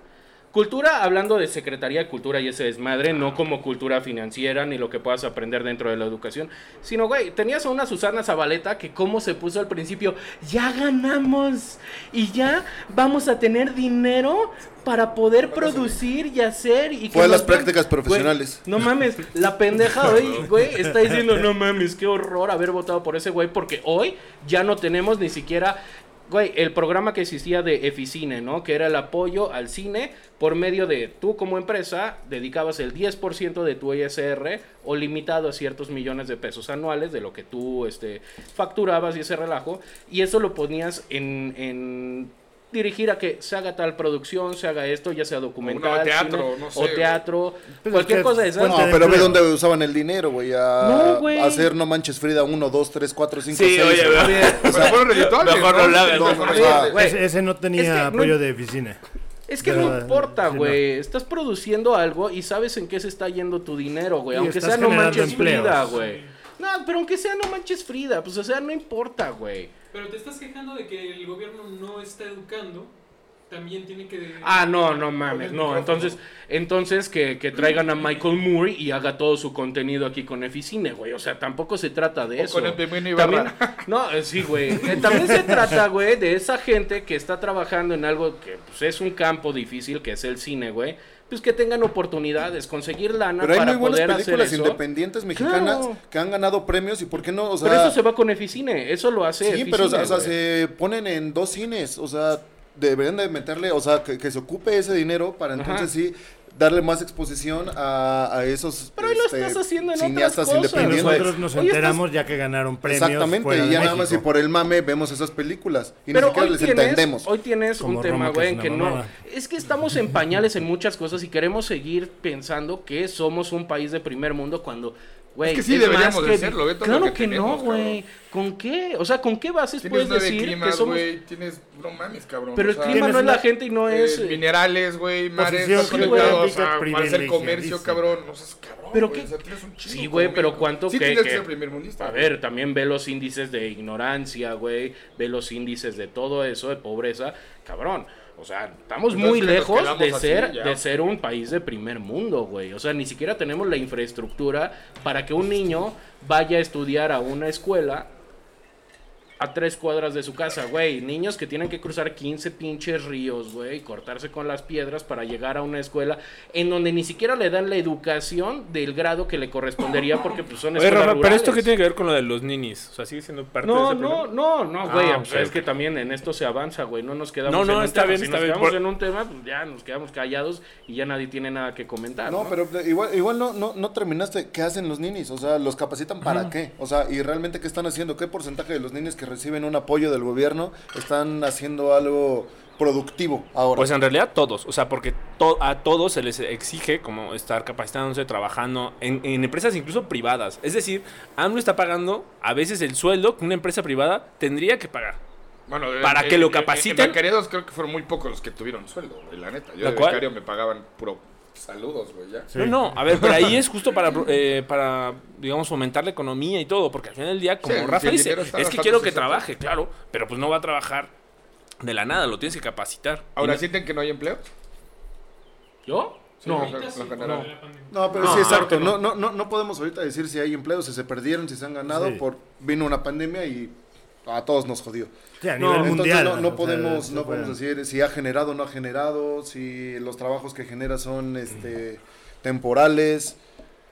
cultura hablando de Secretaría de Cultura y ese desmadre, no como cultura financiera ni lo que puedas aprender dentro de la educación, sino, güey, tenías a una Susana Zabaleta que como se puso al principio, ya ganamos y ya vamos a tener dinero para poder producir y hacer y que Fue a las nos vean". prácticas Güey, profesionales. no mames, la pendeja [LAUGHS] hoy, güey, está diciendo, no mames, qué horror haber votado por ese güey, porque hoy ya no tenemos ni siquiera, güey, el programa que existía de Eficine, ¿no? Que era el apoyo al cine por medio de tú como empresa dedicabas el 10% de tu ISR o limitado a ciertos millones de pesos anuales de lo que tú este, facturabas y ese relajo, y eso lo ponías en... en dirigir a que se haga tal producción, se haga esto, ya sea documental, teatro, cine, no sé, o güey. teatro, Pues cualquier es que cosa de es esas. No, pero ve dónde usaban el dinero, güey. A, No, güey. a hacer No Manches Frida 1, 2, 3, 4, 5, Sí, 6. oye, A ver, Pero fueron redituables, Mejor no lo hagas, No. Güey, Ese, ese no tenía es que no- apoyo de oficina. Es que no importa, güey. Estás produciendo algo y sabes en qué se está yendo tu dinero, güey. Aunque sea no manches empleos. Frida, güey. No, pero aunque sea no manches Frida, pues o sea, no importa, güey. Pero te estás quejando de que el gobierno no está educando. También tiene que. Ah, no, no mames, no. Entonces, entonces que, que traigan a Michael Moore y haga todo su contenido aquí con Eficine, güey. O sea, tampoco se trata de O eso. con el. También, no, eh, sí, güey. Eh, También se trata, güey, de esa gente que está trabajando en algo que pues, es un campo difícil, que es el cine, güey. Pues que tengan oportunidades, conseguir lana Pero hay para muy buenas poder hacer películas eso. independientes mexicanas Claro. que han ganado premios y por qué no, o sea, pero eso se va con Eficine, eso lo hace sí, Eficine, pero o sea, o sea, se ponen en dos cines, o sea, deberían de meterle, o sea, que, que se ocupe ese dinero para Ajá. entonces sí darle más exposición a, a esos Pero ahí lo este, estás haciendo en otras cineastas cosas, Y independientes. nosotros nos estás- enteramos ya que ganaron premios Exactamente, fuera y de ya nada más y por el mame vemos esas películas y Pero ni siquiera hoy les tienes, entendemos. hoy tienes Como un tema, güey, en que no. Es que estamos en pañales en muchas cosas y queremos seguir pensando que somos un país de primer mundo cuando, güey. Es que sí deberíamos más de serlo, ve todo Claro que, que no, tenemos, güey. ¿Con qué? O sea, ¿con qué bases Tienes puedes decir climas, que somos. güey. Tienes, no mames, cabrón. Pero o el sea, clima no es la gente y no eh, es. minerales, güey, mares, sí, conectados a- para hacer comercio, cabrón. No seas cabrón, Pero güey, qué- o sea, tienes un Sí, güey, pero. ¿cuánto sí que- tienes que que- ser primer mundista. A güey. ver, también ve los índices de ignorancia, güey. Ve los índices de todo eso, de pobreza. Cabrón. O sea, estamos Entonces, muy lejos de ser, de ser un país de primer mundo, güey. O sea, ni siquiera tenemos la infraestructura para que un niño vaya a estudiar a una escuela a tres cuadras de su casa, güey. Niños que tienen que cruzar 15 pinches ríos, güey, y cortarse con las piedras para llegar a una escuela en donde ni siquiera le dan la educación del grado que le correspondería porque pues son Oye, escuelas Rafa, pero esto qué tiene que ver con lo de los ninis? O sea, sigue siendo parte de No, ese no, problema? no, no, güey. Ah, pues, es que también en esto se avanza, güey. No nos quedamos No, no, en un está tema. bien, si está nos bien, quedamos por- en un tema, pues ya nos quedamos callados y ya nadie tiene nada que comentar. No, No, pero de- igual, igual no, no, no terminaste. ¿Qué hacen los ninis? O sea, ¿los capacitan para qué? O sea, ¿y realmente qué están haciendo? ¿Qué porcentaje de los ninis que reciben un apoyo del gobierno están haciendo algo productivo ahora? Pues en realidad todos, o sea, porque to- a todos se les exige como estar capacitándose, trabajando en, en empresas incluso privadas. Es decir, AMLO está pagando a veces el sueldo que una empresa privada tendría que pagar. Bueno, Para en- que lo en- en- capaciten. En creo que fueron muy pocos los que tuvieron sueldo, la neta. Yo ¿La de cual? becario me pagaban puro saludos, güey, ya. Sí. No, no, a ver, pero ahí es justo para, eh, para, digamos, fomentar la economía y todo, porque al final del día, como Sí, Rafa dice, es que quiero que trabaje, claro, pero pues no va a trabajar de la nada, lo tienes que capacitar. Ahora, ¿sienten que no hay empleo? ¿Yo? Sí, no. lo. No. No, pero No, sí, exacto. No, no, no, no podemos ahorita decir si hay empleos, si se perdieron, si se han ganado, Sí. por vino una pandemia y a todos nos jodió. Sí, a No, nivel Entonces mundial. no, podemos, no podemos decir si ha generado o no ha generado, si los trabajos que genera son este temporales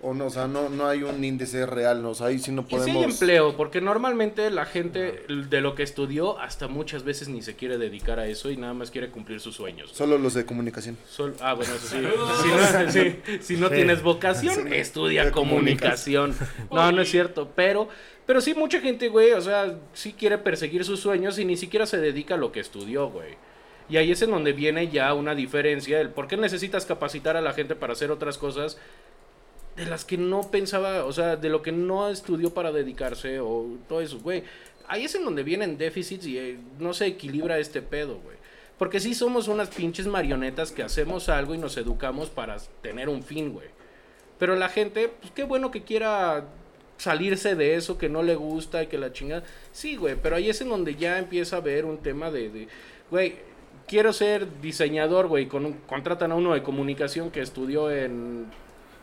o no, o sea, no, no hay un índice real, ¿no? o sea, ahí sí no Y sí hay podemos... empleo, porque normalmente la gente de lo que estudió hasta muchas veces ni se quiere dedicar a eso y nada más quiere cumplir sus sueños. Solo los de comunicación. Sol- ah, bueno, eso sí. Si no, sí, si no Sí. tienes vocación, estudia comunicación. No, no es cierto, pero... Pero sí, mucha gente, güey, o sea, sí quiere perseguir sus sueños y ni siquiera se dedica a lo que estudió, güey. Y ahí es en donde viene ya una diferencia, el por qué necesitas capacitar a la gente para hacer otras cosas de las que no pensaba, o sea, de lo que no estudió para dedicarse o todo eso, güey. Ahí es en donde vienen déficits y eh, no se equilibra este pedo, güey. Porque sí somos unas pinches marionetas que hacemos algo y nos educamos para tener un fin, güey. Pero la gente, pues qué bueno que quiera salirse de eso que no le gusta y que la chingada. Sí, güey, pero ahí es en donde ya empieza a haber un tema de, de, güey, quiero ser diseñador, güey, con un- contratan a uno de comunicación que estudió en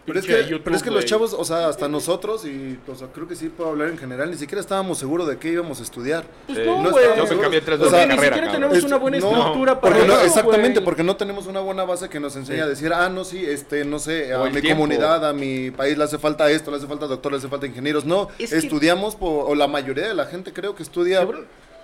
Pero es, que, YouTube, pero es que los chavos, o sea, hasta nosotros, y o sea, creo que sí puedo hablar en general, ni siquiera estábamos seguros de qué íbamos a estudiar. Pues no, No Yo me cambié tres O veces sea, de ni carrera, siquiera cabrón. tenemos una buena no, estructura para porque no- eso, exactamente, porque no tenemos una buena base que nos enseña a decir, ah, no, sí, este, no sé, a O mi tiempo. comunidad, a mi país le hace falta esto, le hace falta doctor, le hace falta ingenieros. No, Es que- estudiamos, o la mayoría de la gente creo que estudia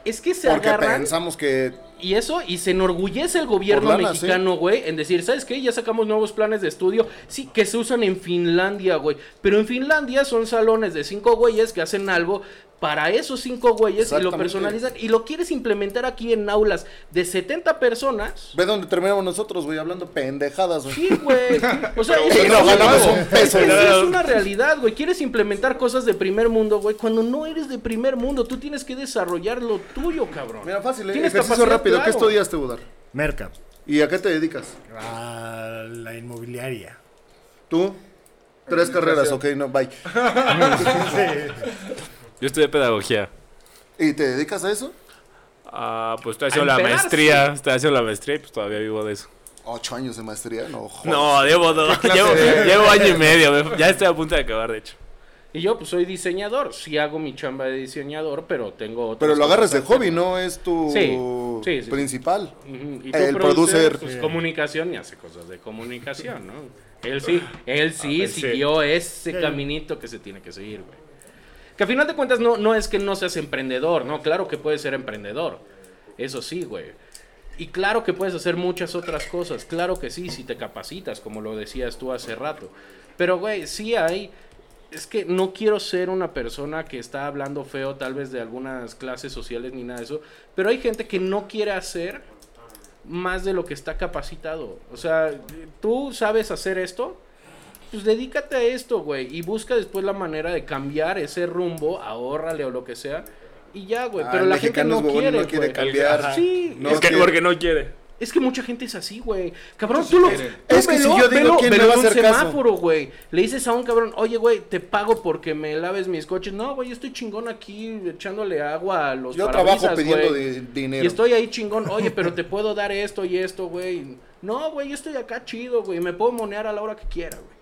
es que se porque agarran pensamos que y eso y se enorgullece el gobierno lana, mexicano, güey, en decir, ¿sabes qué? Ya sacamos nuevos planes de estudio, sí, que se usan en Finlandia, güey. Pero en Finlandia son salones de cinco güeyes que hacen algo para esos cinco güeyes y lo personalizan y lo quieres implementar aquí en aulas de 70 personas. ve dónde terminamos nosotros, güey, hablando pendejadas, güey. Sí, güey. O sea, [LAUGHS] Y no es una realidad, güey. Quieres implementar cosas de primer mundo, güey. Cuando no eres de primer mundo, tú tienes que desarrollar lo tuyo, cabrón. Mira, fácil, ¿eh? Tienes capacidad, rápido. ¿Qué claro. estudiaste, Budar? Merca. ¿Y a qué te dedicas? A la inmobiliaria. ¿Tú? Tres carreras, ok, no, bye. [LAUGHS] Yo estudié pedagogía. ¿Y te dedicas a eso? Ah, pues estoy haciendo la empedarse. maestría. Estoy haciendo la maestría y pues todavía vivo de eso. Ocho años de maestría, no, joder. No, llevo dos. Llevo, llevo año y [LAUGHS] medio. me- Ya estoy a punto de acabar, de hecho. Y yo, pues soy diseñador. Sí hago mi chamba de diseñador, pero tengo otras Pero lo agarras de hobby, ¿no? Es tu Sí, sí, sí. principal. Ujú, Y tú El producer, pues, Sí. comunicación y hace cosas de comunicación, ¿no? Él sí, él sí Ah, sí. siguió ese Sí. caminito que se tiene que seguir, güey. Que a final de cuentas no, no es que no seas emprendedor, ¿no? Claro que puedes ser emprendedor. Eso sí, güey. Y claro que puedes hacer muchas otras cosas. Claro que sí, si te capacitas, como lo decías tú hace rato. Pero, güey, sí hay... Es que no quiero ser una persona que está hablando feo tal vez de algunas clases sociales ni nada de eso. Pero hay gente que no quiere hacer más de lo que está capacitado. O sea, tú sabes hacer esto, pues dedícate a esto, güey. Y busca después la manera de cambiar ese rumbo, ahórrale o lo que sea. Y ya, güey. Ah, Pero la gente no quiere, no quiere cambiar. Sí, No es que quiere. porque no quiere. Es que mucha gente es así, güey. Cabrón, tú lo. tú Es que si yo digo, velo, ¿quién me velo va a en un semáforo, güey. Le dices a un cabrón, oye, güey, te pago porque me laves mis coches. No, güey, yo estoy chingón aquí echándole agua a los Yo trabajo parabrisas, pidiendo dinero. Y estoy ahí chingón, oye, pero te puedo dar esto y esto, güey. No, güey, yo estoy acá chido, güey. Me puedo monear a la hora que quiera, güey.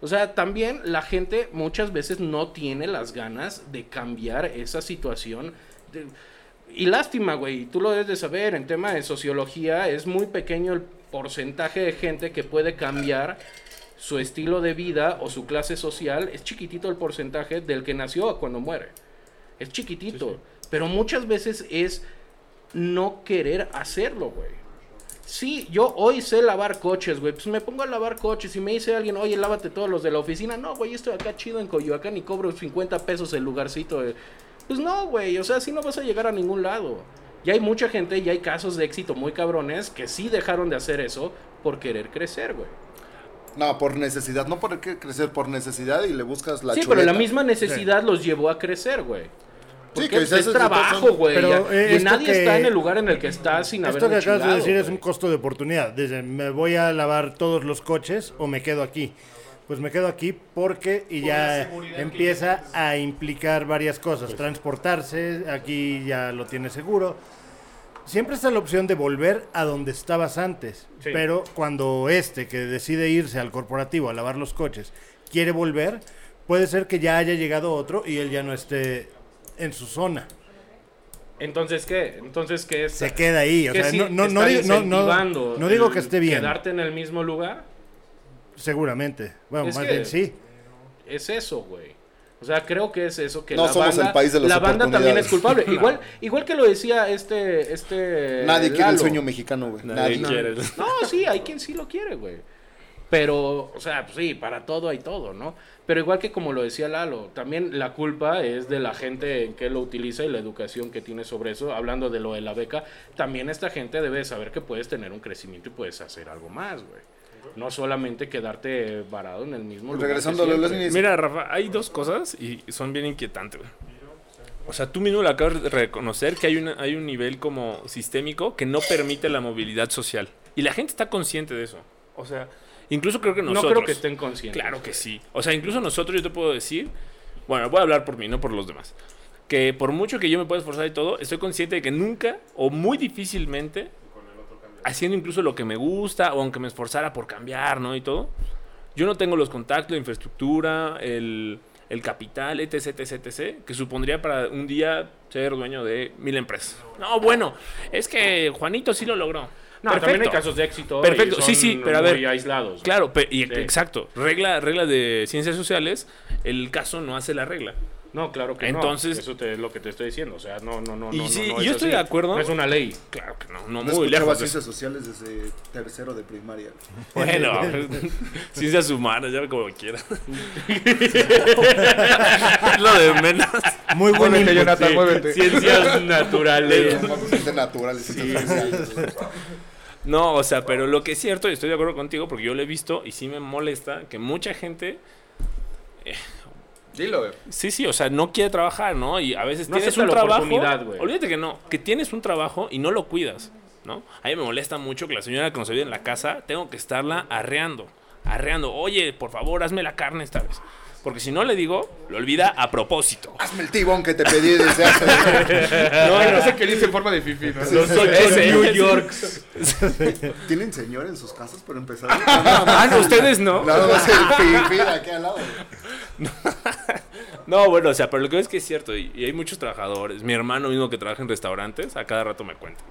O sea, también la gente muchas veces no tiene las ganas de cambiar esa situación. de- Y lástima, güey, tú lo debes de saber, en tema de sociología es muy pequeño el porcentaje de gente que puede cambiar su estilo de vida o su clase social. Es chiquitito el porcentaje del que nació a cuando muere. Es chiquitito. Pero muchas veces es no querer hacerlo, güey. Sí, yo hoy sé lavar coches, güey. Pues me pongo a lavar coches y me dice alguien, oye, lávate todos los de la oficina. No, güey, estoy acá chido en Coyoacán y cobro 50 pesos el lugarcito. de- Pues no, güey, o sea, así no vas a llegar a ningún lado. Y hay mucha gente y hay casos de éxito muy cabrones que sí dejaron de hacer eso por querer crecer, güey. No, por necesidad, no por crecer, por necesidad y le buscas la sí, chuleta. pero la misma necesidad los llevó a crecer, güey. Sí, que es trabajo, güey. Eh, y nadie que- está en el lugar en el que está sin haber Esto que acabas de decir es un costo de oportunidad. Desde me voy a lavar todos los coches o me quedo aquí. Pues me quedo aquí porque y Por ya que empieza a implicar varias cosas. Transportarse, aquí ya lo tiene seguro. siempre está la opción de volver a donde estabas antes. Sí. Pero cuando este que decide irse al corporativo a lavar los coches quiere volver, puede ser que ya haya llegado otro y él ya no esté en su zona. Entonces, ¿qué? Entonces, ¿qué es? Se queda ahí. O ¿Qué sea, sí no, no, no, digo- no, que esté bien. ¿Quedarte en el mismo lugar? Seguramente. Bueno, Es más que- bien sí. Es eso, güey. O sea, creo que es eso que No la somos banda, el país de las la banda también es culpable. [LAUGHS] Igual, igual que lo decía este, este. Nadie quiere el sueño mexicano, güey. Nadie Nadie. quiere. No, sí, hay quien sí lo quiere, güey. Pero, o sea, pues sí, para todo hay todo, ¿no? Pero igual que como lo decía Lalo, también la culpa es de la gente en que lo utiliza y la educación que tiene sobre eso. Hablando de lo de la beca, también esta gente debe saber que puedes tener un crecimiento y puedes hacer algo más, güey. No solamente quedarte varado en el mismo lugar. Regresando a los. Mira, Rafa, hay dos cosas y son bien inquietantes, güey. O sea, tú mismo lo acabas de reconocer que hay, una, hay un nivel como sistémico que no permite la movilidad social. Y la gente está consciente de eso. O sea, incluso creo que No nosotros... creo que estén conscientes. Claro que sí. O sea, incluso nosotros, yo te puedo decir, bueno, voy a hablar por mí, no por los demás. Que por mucho que yo me pueda esforzar y todo, estoy consciente de que nunca o muy difícilmente, haciendo incluso lo que me gusta o aunque me esforzara por cambiar, ¿no? Y todo, yo no tengo los contactos, la infraestructura, el, el capital, etc, etc, etc, que supondría para un día ser dueño de mil empresas. No, bueno, es que Juanito sí lo logró. No, también hay casos de éxito. Perfecto, y sí, son sí, pero a ver, muy aislados. Claro, y, Sí. exacto. Regla, regla de ciencias sociales, el caso no hace la regla. No, claro que Entonces- no. Eso te- es lo que te estoy diciendo. O sea, no, no, no. Y no, sí, no, no yo es estoy así. de acuerdo. No es una ley. Claro que no, no, No muy lejos. ciencias sociales desde tercero de primaria. [LAUGHS] Bueno, [LAUGHS] ciencias humanas, ya como quiera. es [LAUGHS] lo de menos. Muy buen Muévete, input. Jonathan, muévete. Ciencias naturales. Ciencias naturales. sociales. No, o sea, pero lo que es cierto, y estoy de acuerdo contigo, porque yo lo he visto y sí me molesta que mucha gente, Dilo, güey. sí, sí, o sea, no quiere trabajar, ¿no? Y a veces No tienes un la trabajo. Olvídate que no, que tienes un trabajo y no lo cuidas, ¿no? A mí me molesta mucho que la señora que nos ayuda en la casa, tengo que estarla arreando, arreando. Oye, por favor, hazme la carne esta vez. Porque si no le digo, lo olvida a propósito. Hazme el tibón que te pedí desde hace. [LAUGHS] No, no sé qué dice en forma de fifi, ¿no? [LAUGHS] Sí, sí. Ese, New. York. [LAUGHS] ¿Tienen señor en sus casas para empezar? Ah, no, ustedes no. Nada más el fifi de aquí al lado. No, bueno, o sea, pero lo que es que es cierto, y, y hay muchos trabajadores. Mi hermano mismo que trabaja en restaurantes, a cada rato me cuenta.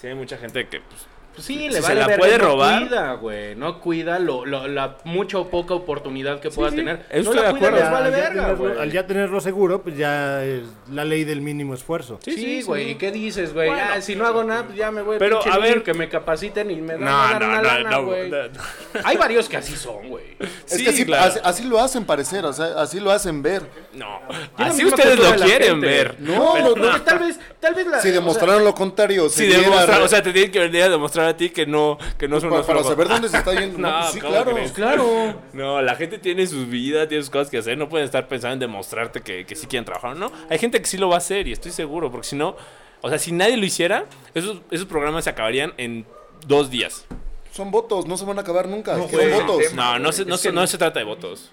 Sí, hay mucha gente que, pues, Pues sí, Si le se vale la verga, puede no robar. cuida, güey. No cuida lo, lo- la mucha o poca oportunidad que pueda sí. tener. Eso no estoy la de cuida, acuerdo. les vale ya verga, tenerlo, güey. al ya tenerlo seguro, pues ya es la ley del mínimo esfuerzo. Sí, sí, Sí, sí. güey. ¿Y qué dices, güey? Bueno. Ah, si no hago nada, pues ya me voy Pero, a ver- que me capaciten y me dan, No, dan no, una no, lana, no, güey. no. Hay varios que así son, güey. [LAUGHS] Es que así, claro. así, así lo hacen parecer, o sea, así lo hacen ver. No, la así ustedes lo la quieren ver. No, no, no. Porque tal vez, tal vez la. Si demostraron lo contrario, Si si diera- demostrar, o sea, te tienen que venir a demostrar a ti que no, que no son para, unos para flojos. saber dónde se [LAUGHS] está yendo. No, pues sí, ¿cómo claro. Claro. No, la gente tiene su vida, tiene sus cosas que hacer, no pueden estar pensando en demostrarte que, que sí quieren trabajar, ¿no? Hay gente que sí lo va a hacer y estoy seguro, porque si no, o sea, si nadie lo hiciera, esos, esos programas se acabarían en dos días. Son votos, no se van a acabar nunca. No, son votos. No, no se, no, Es se, que- no se trata de votos.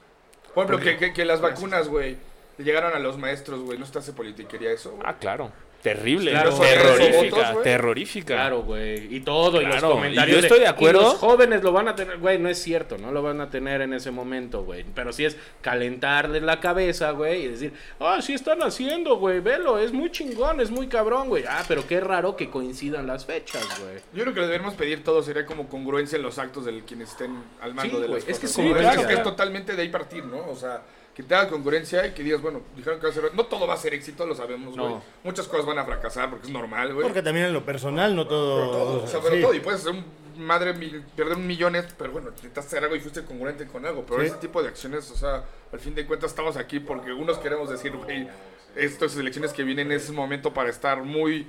Por ejemplo, que, que, que las vacunas, güey, llegaron a los maestros, güey. ¿No se te hace politiquería eso, güey? Ah, claro. Terrible, Claro, terrorífica, votos, terrorífica. Claro, güey. Y todo, y los Claro, comentarios. y yo estoy de acuerdo. "Y los jóvenes lo van a tener, güey, no es cierto, no lo van a tener en ese momento, güey. Pero sí es calentarles la cabeza, güey, y decir, ah, sí están haciendo, güey, velo, es muy chingón, es muy cabrón, güey. Ah, pero qué raro que coincidan las fechas, güey. Yo creo que lo debemos pedir todo sería como congruencia en los actos de quienes estén al mando Sí, de las es que cosas. sí, claro. que es totalmente de ahí partir, ¿no? O sea, que te haga congruencia y que digas, bueno, dijeron que va a ser... No todo va a ser éxito, lo sabemos, güey. No. Muchas cosas van a fracasar porque es normal, güey. Porque también en lo personal no todo... Pero todo, o sea, pero sí. todo. Y puedes ser un madre, mil- perder millones, pero bueno, necesitas hacer algo y fuiste congruente con algo. Pero Sí. ese tipo de acciones, o sea, al fin de cuentas estamos aquí porque unos queremos decir, güey, estas elecciones que vienen es un momento para estar muy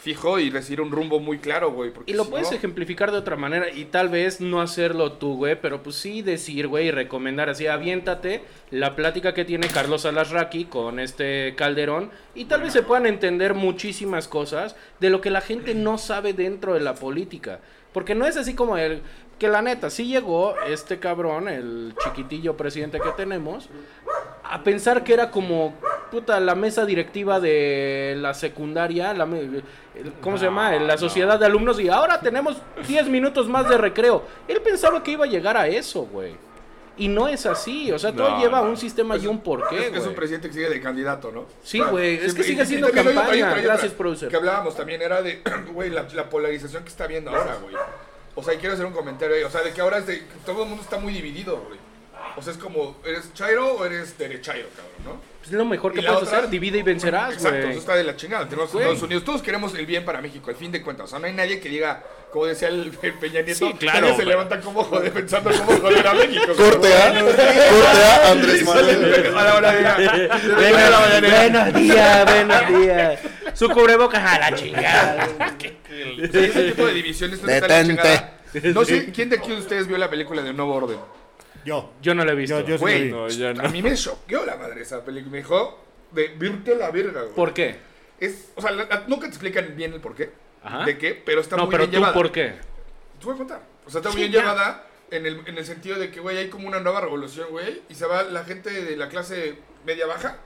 fijo y decir un rumbo muy claro, güey. Y lo si puedes no- ejemplificar de otra manera y tal vez no hacerlo tú, güey, pero pues sí decir, güey, y recomendar así, aviéntate la plática que tiene Carlos Alasraqui con este Calderón y tal vez se puedan entender muchísimas cosas de lo que la gente no sabe dentro de la política. Porque no es así como el que la neta, sí llegó este cabrón, el chiquitillo presidente que tenemos, a pensar que era como puta, la mesa directiva de la secundaria, la, ¿cómo se llama? La sociedad de alumnos y ahora tenemos 10 minutos más de recreo. Él pensaba que iba a llegar a eso, güey. Y no es así, o sea, todo lleva un sistema y un porqué, Es, es un presidente que sigue de candidato, ¿no? Sí, güey, es que sigue hay hay campaña. otra- hay otra Gracias, producer. Que hablábamos también era de, [CLEARS THROAT] güey, la, la polarización que está viendo ahora, güey. O sea, y quiero hacer un comentario ahí. O sea, de que ahora es de, todo el mundo está muy dividido, güey. O sea, es como, ¿eres chairo o eres derechairo, cabrón, no? Es lo mejor que puedes otra- hacer, divide y vencerás, Exacto, güey. eso está de la chingada. Tenemos Güey. Estados Unidos, todos queremos el bien para México, al fin de cuentas. O sea, no hay nadie que diga, como decía el, el Peña Nieto, Sí, claro, nadie se levanta como joder, pensando cómo joder a México. Corte A, corte A, Andrés Manuel. A la hora de buenos días, buenos días. Su cubrebocas a la chingada. [LAUGHS] Sí, ese tipo de divisiones no está la Detente. chingada. No sé, ¿quién de aquí de ustedes vio la película de Un Nuevo Orden? Yo. Yo no lo he visto. Yo, yo sí Güey, lo vi. No, ya no. a mí me choqueó la madre esa película. Me dijo, de virte a la verga, güey. ¿Por qué? Es, o sea, la- la- nunca te explican bien el por qué. Ajá. De qué, pero está no, muy pero bien tú, llevada. ¿por qué? Te voy a contar. O sea, está muy Sí, bien ya. llevada en el, en el sentido de que, güey, hay como una nueva revolución, güey. Y se va la gente de la clase media baja,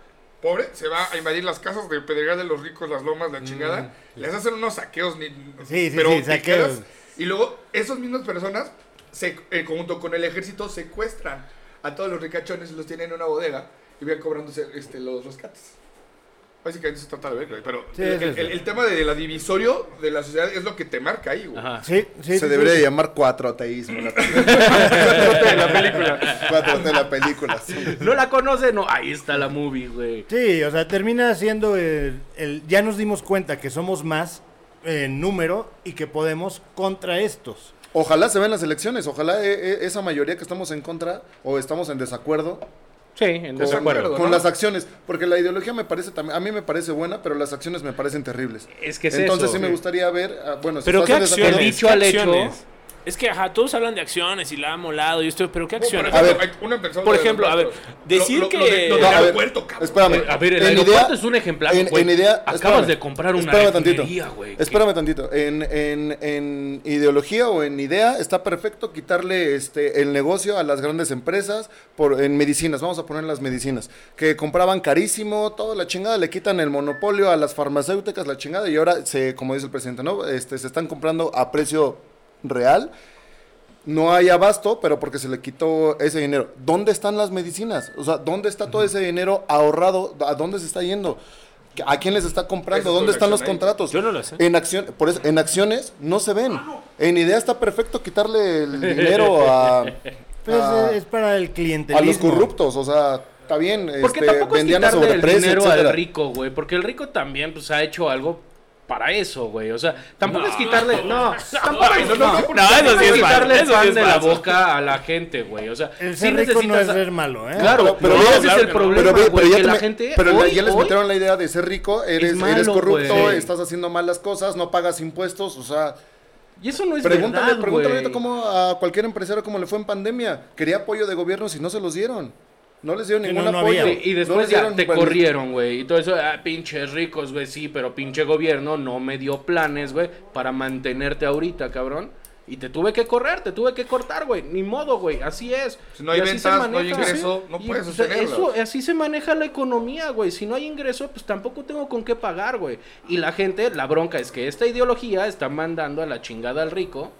pobre, se va a invadir las casas de Pedregal de los ricos, las lomas, la chingada. Les hacen unos saqueos. Ni, Sí, sí, pero sí, saqueos. Y luego, esas mismas personas, se, eh, junto con el ejército, secuestran a todos los ricachones y los tienen en una bodega y van cobrándose este, los rescates. Básicamente se trata de ver, güey. Pero Sí, el, sí, el- sí. el- el tema de la divisorio de la sociedad es lo que te marca ahí, güey. Ajá. Sí, sí. Se sí, debería sí. de llamar cuatroteísmo. La [LAUGHS] de la película. cuatro de la película. sí. ¿No la conoce? No, ahí está la movie, güey. Sí, o sea, termina siendo el, el- Ya nos dimos cuenta que somos más en número y que podemos contra estos. Ojalá se vean las elecciones, ojalá eh, eh, esa mayoría que estamos en contra o estamos en desacuerdo Sí, en con, desacuerdo. con ¿no? las acciones, porque la ideología me parece también, a mí me parece buena, pero las acciones me parecen terribles. Es que es Entonces eso. sí me gustaría ver, ah, bueno, si Pero estás qué acciones. dicho ¿Qué al hecho- acciones? Es que, ajá, todos hablan de acciones y la ha molado y esto, pero ¿qué Por acciones? ejemplo, A ver, una persona por ejemplo, a ver, decir Lo- lo- que- lo de- lo del No, a ver, aeropuerto, cabrón. Espérame. Eh, A ver, el En aeropuerto idea- es un ejemplar, en, idea, Acabas espérame, de comprar una espérame tantito. güey. Espérame tantito. En, en, en ideología o en idea está perfecto quitarle este el negocio a las grandes empresas por en medicinas. Vamos a poner las medicinas que compraban carísimo, toda la chingada le quitan el monopolio a las farmacéuticas, la chingada y ahora se, como dice el presidente, no, este se están comprando a precio real. No hay abasto, pero porque se le quitó ese dinero. ¿Dónde están las medicinas? O sea, ¿dónde está todo ese dinero ahorrado? ¿A dónde se está yendo? ¿A quién les está comprando? ¿Dónde es están los contratos? Yo no lo sé. En, acción, por eso, en acciones no se ven. En idea está perfecto quitarle el [LAUGHS] dinero a, Pues a, es para el a clientelismo. los corruptos. O sea, está bien. Porque este, tampoco es vendían a quitarle el dinero etcétera. al rico, güey. Porque el rico también, pues, ha hecho algo para eso, güey. O sea, tampoco No. es quitarle... No, [LAUGHS] tampoco es, no, no, no, no, no, eso sí es quitarle el sí pan de la boca a la gente, güey. O sea, El sí ser rico no es necesitas- ser malo, ¿eh? Claro, Pero- pero, ese claro es el problema, Pero, güey, ya que la gente pero hoy, ya les hoy- metieron la idea de ser rico, eres, malo, eres corrupto, güey. estás haciendo malas cosas, no pagas impuestos, o sea, Y eso no es pregúntale, verdad, pregúntale ahorita cómo a cualquier empresario cómo le fue en pandemia. Quería apoyo de gobierno si no se los dieron. No les dieron Que ningún no, no apoyo. había. Sí, y después ya dieron, te bueno, corrieron, güey. Y todo eso, ah, pinches ricos, güey, sí, pero pinche gobierno no me dio planes, güey, para mantenerte ahorita, cabrón. Y te tuve que correr, te tuve que cortar, güey. Ni modo, güey. Así es. Si no hay Y así se ventas, no hay maneja. ingreso, no puedes sea, sostenerlo. Eso, así se maneja la economía, güey. Si no hay ingreso, pues tampoco tengo con qué pagar, güey. Y la gente, la bronca es que esta ideología está mandando a la chingada al rico.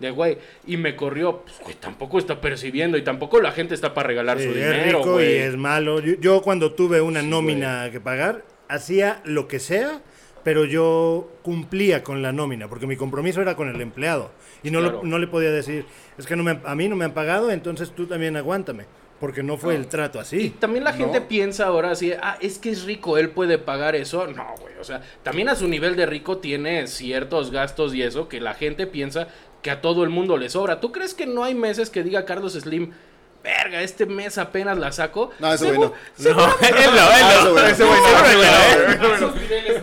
De güey, y me corrió, pues güey, tampoco está percibiendo y tampoco la gente está para regalar Sí, su es dinero, rico y güey. es malo. Yo, yo cuando tuve una nómina que pagar, hacía lo que sea, pero yo cumplía con la nómina, porque mi compromiso era con el empleado. Y no, lo- no le podía decir, es que no me, a mí no me han pagado, entonces tú también aguántame, porque no fue el trato Y así. también la gente piensa ahora así, ah, es que es rico, él puede pagar eso. No, güey, o sea, también a su nivel de rico tiene ciertos gastos y eso que la gente piensa que a todo el mundo le sobra. ¿Tú crees que no hay meses que diga Carlos Slim, verga, este mes apenas la saco? No, ese güey no. [LAUGHS] No, Ah, ese güey, no.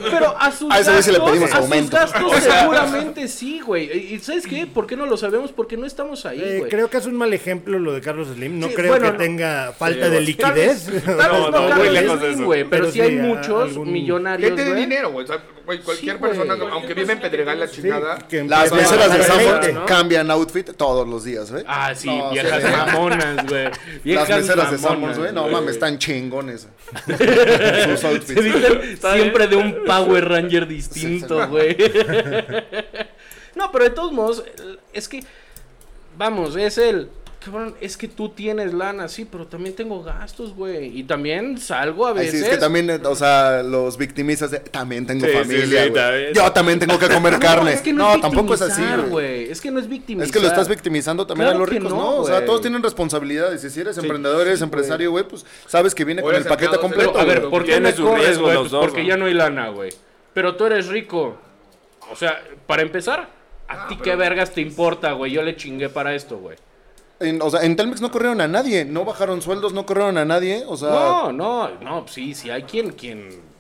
Pero a sus A ese güey sí le gastos, pedimos a sus aumento. gastos seguramente sí, güey. ¿Y sabes qué? ¿Por qué no lo sabemos? Porque no estamos ahí, Eh, güey. creo que es un mal ejemplo lo de Carlos Slim. No Sí, creo bueno, que no. tenga falta Sí, de liquidez. Tal vez No, no, no, Carlos muy lejos de Slim, eso. güey, pero, Pero sí hay muchos millonarios, Gente de güey. dinero, güey. Güey, cualquier Sí, güey. persona, aunque vive en Pedregal la chingada. que Las meseras de ¿no? cambian outfit todos los días, ¿eh? Ah, sí, No, viejas sí. mamonas, güey. Las meseras de Sanborns, güey. No güey. mames, están chingones. [LAUGHS] Sus Se outfits. visten siempre de un Power Ranger distinto, güey. [LAUGHS] No, pero de todos modos, es que, vamos, es el, cabrón, es que tú tienes lana, sí, pero también tengo gastos, güey. Y también salgo a Ay, veces. sí, es que también, eh, o sea, los victimizas de, también tengo Sí, familia, sí, también. Yo también tengo que comer [LAUGHS] No, carne. es que no, no, es tampoco es así, güey. Es que no es victimizar. Es que lo estás victimizando también Claro a los que ricos, no, ¿no? O sea, todos tienen responsabilidades. Y si eres emprendedor, eres empresario, güey, pues sabes que viene O con el paquete completo. Pero, a ver. ¿por qué su corres, riesgo güey? los Pues dos, porque ya no hay lana, güey. Pero tú eres rico. O sea, para empezar, ¿a Ah, ti qué vergas te importa, güey? Yo le chingué para esto, güey. En, o sea, en Telmex no corrieron a nadie, no bajaron sueldos, no corrieron a nadie, o sea... No, no, no, sí, sí hay quien, quien...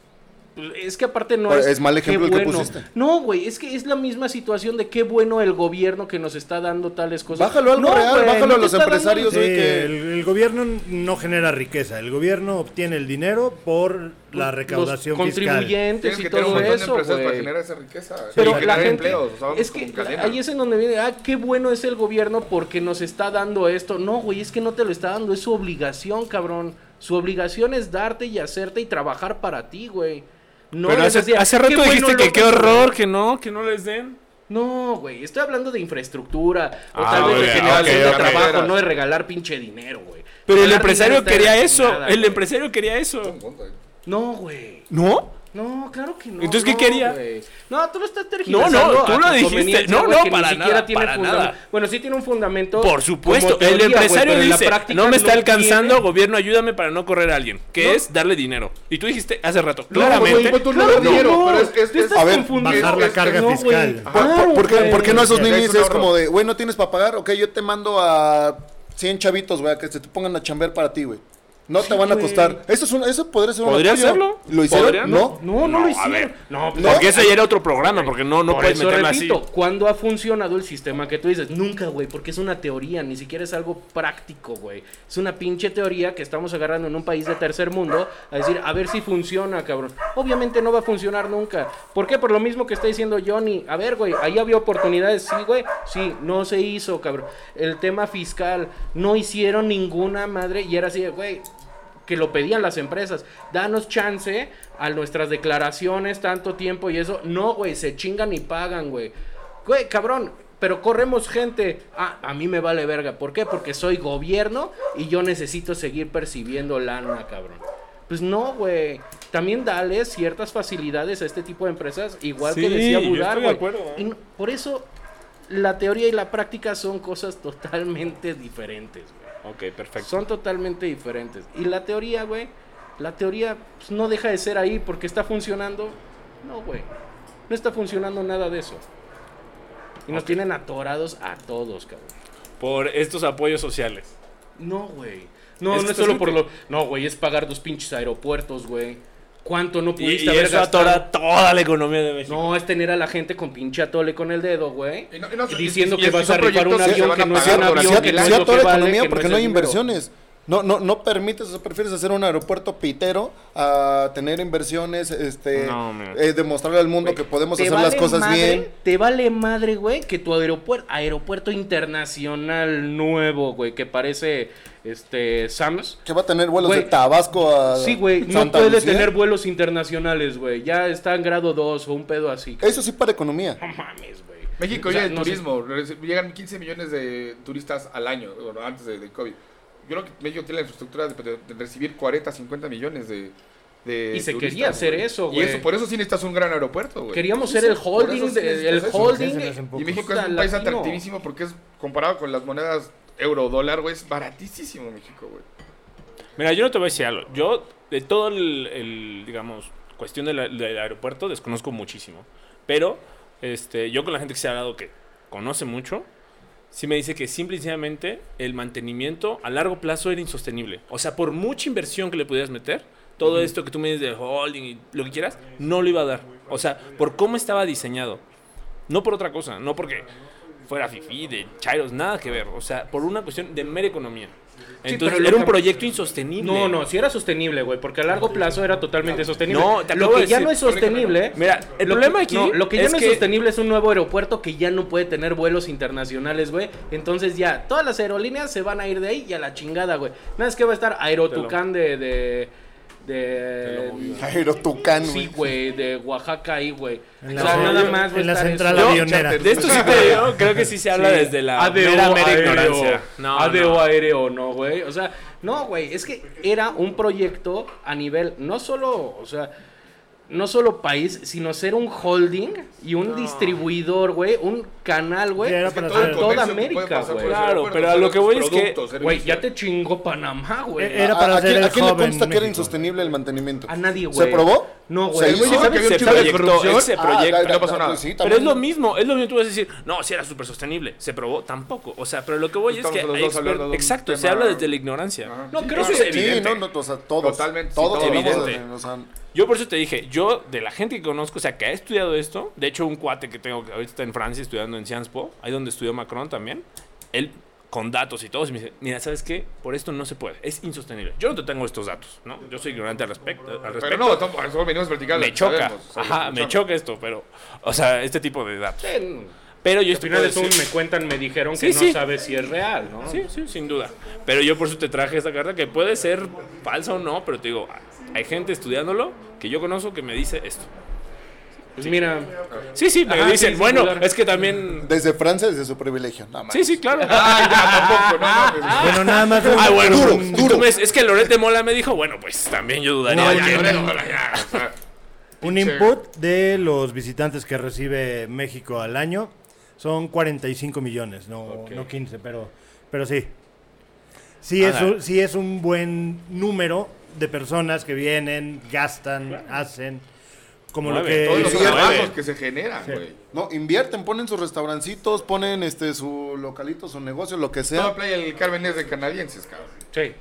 Es que aparte no es... es mal qué ejemplo el que bueno. pusiste. No, güey, es que es la misma situación de qué bueno el gobierno que nos está dando tales cosas. Bájalo algo No, real, güey, bájalo no a los dando- empresarios, Sí, güey, que... el, el gobierno no genera riqueza, el gobierno obtiene el dinero por la recaudación los fiscal. contribuyentes Tienes y que tener un todo de eso, empresas para güey. generar esa riqueza. Pero y la generar gente, empleos. o sea, vamos es que cadena. ahí es en donde viene, ah, qué bueno es el gobierno porque nos está dando esto. No, güey, es que no te lo está dando, es su obligación, cabrón. Su obligación es darte y hacerte y trabajar para ti, güey. No Pero es hace, decir, hace rato bueno dijiste que qué horror, que no, que no les den. No, güey, estoy hablando de infraestructura o Ah, tal vez de generación de trabajo, no de regalar pinche dinero, güey. Pero el empresario quería eso, el empresario quería eso. No, güey. ¿No? No, claro que no. Entonces, ¿qué no, quería? No, tú lo estás No, tergiversando. no, tú a lo dijiste. No, no, para ni nada, tiene para fundamento. nada. Bueno, sí tiene un fundamento. Por supuesto, teoría, el empresario la dice, práctica no me está no alcanzando, tiene- gobierno, ayúdame para no correr a alguien. Que No. es darle dinero. Y tú dijiste hace rato, No, claramente. tú no Claro dinero, no, pero es- es- es- estás A ver, confundiendo. bajar la carga no, fiscal. ¿Por, Claro, por- qué, güey. por qué no a esos ninis es como de, güey, no tienes para pagar? Ok, yo te mando a 100 chavitos, güey, a que se te pongan a chambear para ti, güey. No te van a costar. Eso, es un, eso podría ser un ¿Podría apoyo. hacerlo? ¿Lo hicieron? ¿Podría? No. No, no, lo hicieron. a ver. No, pues, Porque ese ya era otro programa, porque no, no Por puedes eso meterlo repito, así. ¿cuándo ha funcionado el sistema que tú dices? Nunca, güey, porque es una teoría, ni siquiera es algo práctico, güey. Es una pinche teoría que estamos agarrando en un país de tercer mundo a decir, a ver si funciona, cabrón. Obviamente no va a funcionar nunca. ¿Por qué? Por lo mismo que está diciendo Johnny. A ver, güey, ahí había oportunidades, sí, güey. Sí, no se hizo, cabrón. El tema fiscal, no hicieron ninguna madre y era así, de, güey, que lo pedían las empresas. Danos chance a nuestras declaraciones, tanto tiempo y eso. No, güey, se chingan y pagan, güey. Güey, cabrón, pero corremos gente. Ah, a mí me vale verga. ¿Por qué? Porque soy gobierno y yo necesito seguir percibiendo lana, cabrón. Pues no, güey. También dale ciertas facilidades a este tipo de empresas, igual que decía Budar, de güey. ¿eh? Por eso la teoría y la práctica son cosas totalmente diferentes, güey. Ok, perfecto. Son totalmente diferentes. Y la teoría, güey, la teoría pues, no deja de ser ahí porque está funcionando. No, güey. No está funcionando nada de eso. Y nos tienen atorados a todos, cabrón. Por estos apoyos sociales. No, güey. No, Es no es solo por lo. No, güey, es pagar dos pinches aeropuertos, güey. ¿Cuánto no Y, pudiste y haber eso gastado? atora toda la economía de México. No, es tener a la gente con pinche atole con el dedo, güey. Y no- y no- y- diciendo y- que y vas a rifar un avión que no es un avión, que no la vale, economía que porque no hay inversiones. No, no, no permites, o prefieres hacer un aeropuerto pitero a tener inversiones, este, No, eh, demostrarle al mundo que podemos hacer las cosas madre- bien. Te vale madre, güey, que tu aeropuerto, aeropuerto internacional nuevo, güey, que parece este Sams. Que va a tener vuelos Güey, de Tabasco a Sí, güey, no puede Lucía. tener vuelos internacionales, güey. Ya está en grado 2 o un pedo así. Eso sí para economía. No mames, güey. México O sea, ya no turismo, llegan 15 millones de turistas al año, bueno, antes de, de COVID. Yo creo que México tiene la infraestructura de, de- recibir 40, 50 millones de, de Y se turistas, quería hacer güey. eso, Y güey. eso, por eso sí necesitas un gran aeropuerto, güey. Queríamos ser el holding, de- el holding. Y México es un país latino. atractivísimo porque es comparado con las monedas euro dólar, güey, es baratísimo México, güey. Mira, yo no te voy a decir algo. Yo, de todo el, el, digamos, cuestión del, del aeropuerto, desconozco muchísimo. Pero, este, yo con la gente que se ha hablado que conoce mucho, sí me dice que simple y sencillamente el mantenimiento a largo plazo era insostenible. O sea, por mucha inversión que le pudieras meter, todo esto que tú me dices de holding y lo que quieras, no lo iba a dar. O sea, por cómo estaba diseñado. No por otra cosa, no porque fuera fifí, de chairos, nada que ver. O sea, por una cuestión de mera economía. Sí, Entonces era un proyecto insostenible. No, no, si era sostenible, güey, porque a largo plazo era totalmente sostenible. No, te lo que de ya decir, no es sostenible. Mira, el lo problema que- aquí no, lo que ya es no es que- sostenible es un nuevo aeropuerto que ya no puede tener vuelos internacionales, güey. Entonces ya todas las aerolíneas se van a ir de ahí y a la chingada, güey. Nada es que va a estar Aerotucán de de de Aerotucán, [LAUGHS] Sí, güey. de Oaxaca ahí, güey. O la, sea, nada más en la central eso. avionera. De esto sí te digo, creo que sí se habla Sí. desde la ADO mera, mera aéreo. ignorancia. No, ADO no. aéreo, no, güey. O sea, no, güey. Es que era un proyecto a nivel, no solo, o sea, no solo país, sino ser un holding y un distribuidor, güey. Un canal, güey. Es hacer- toda América, güey. ese Claro, pero a lo que voy es que- Güey, ya te chingó Panamá, güey. Eh, Era ¿A- para a, hacer el a quién le consta que era insostenible el mantenimiento? A nadie, güey. ¿Se probó? No, ¿Se güey. hizo? Güey, ¿sabes que Se proyectó, corrupción. se Ah, ya, no pasó nada. sí, Pero es lo mismo, es lo mismo. Tú vas a decir, no, si era súper sostenible. ¿Se probó? Tampoco. O sea, pero lo que voy es Estamos que. Exacto, se habla desde la ignorancia. No, Sí, creo eso que- es Sí, evidente. no, no, o sea, todos. Totalmente, sí, Todos evidente. De- Yo por eso te dije, yo de la gente que conozco, o sea, que ha estudiado esto, de hecho un cuate que tengo que ahorita está en Francia estudiando en Sciences Po, ahí donde estudió Macron también, él con datos y todo, y me dice, mira, ¿sabes qué? Por esto no se puede, es insostenible. Yo no te tengo estos datos, ¿no? Yo soy ignorante al respecto. Al respecto. Pero no, estamos, solo venimos a platicar. me choca, sabemos, sabemos, ajá, me choca esto, pero, o sea, este tipo de datos. Sí, Pero yo Al estoy final es un me cuentan, me dijeron Sí, que sí. no sabes si es real, ¿no? Sí, sí, sin duda. Pero yo por eso te traje esta carta que puede ser falsa o no, pero te digo, hay gente estudiándolo que yo conozco que me dice esto. Pues mira, Sí, sí, me Ajá, dicen, sí, bueno, es que también... Desde Francia, desde su privilegio. No, Sí, sí, claro. Ay, [LAUGHS] ya, tampoco, no mames. Bueno, nada más. Ah, bueno, Duro, un- es que Lorete Mola me dijo, bueno, pues también yo dudaría. Ya, ya, [LAUGHS] Un input de los visitantes que recibe México al año son 45 millones, no, no 15, pero, pero sí. Sí es, Ajá. un, sí es un buen número de personas que vienen, gastan, hacen, como lo que... Todos los Sí, trabajos que se generan, güey. No, invierten, ponen sus restaurancitos, ponen este su localito, su negocio, lo que Toda sea. Playa del Carmen es de canadienses, cabrón. sí.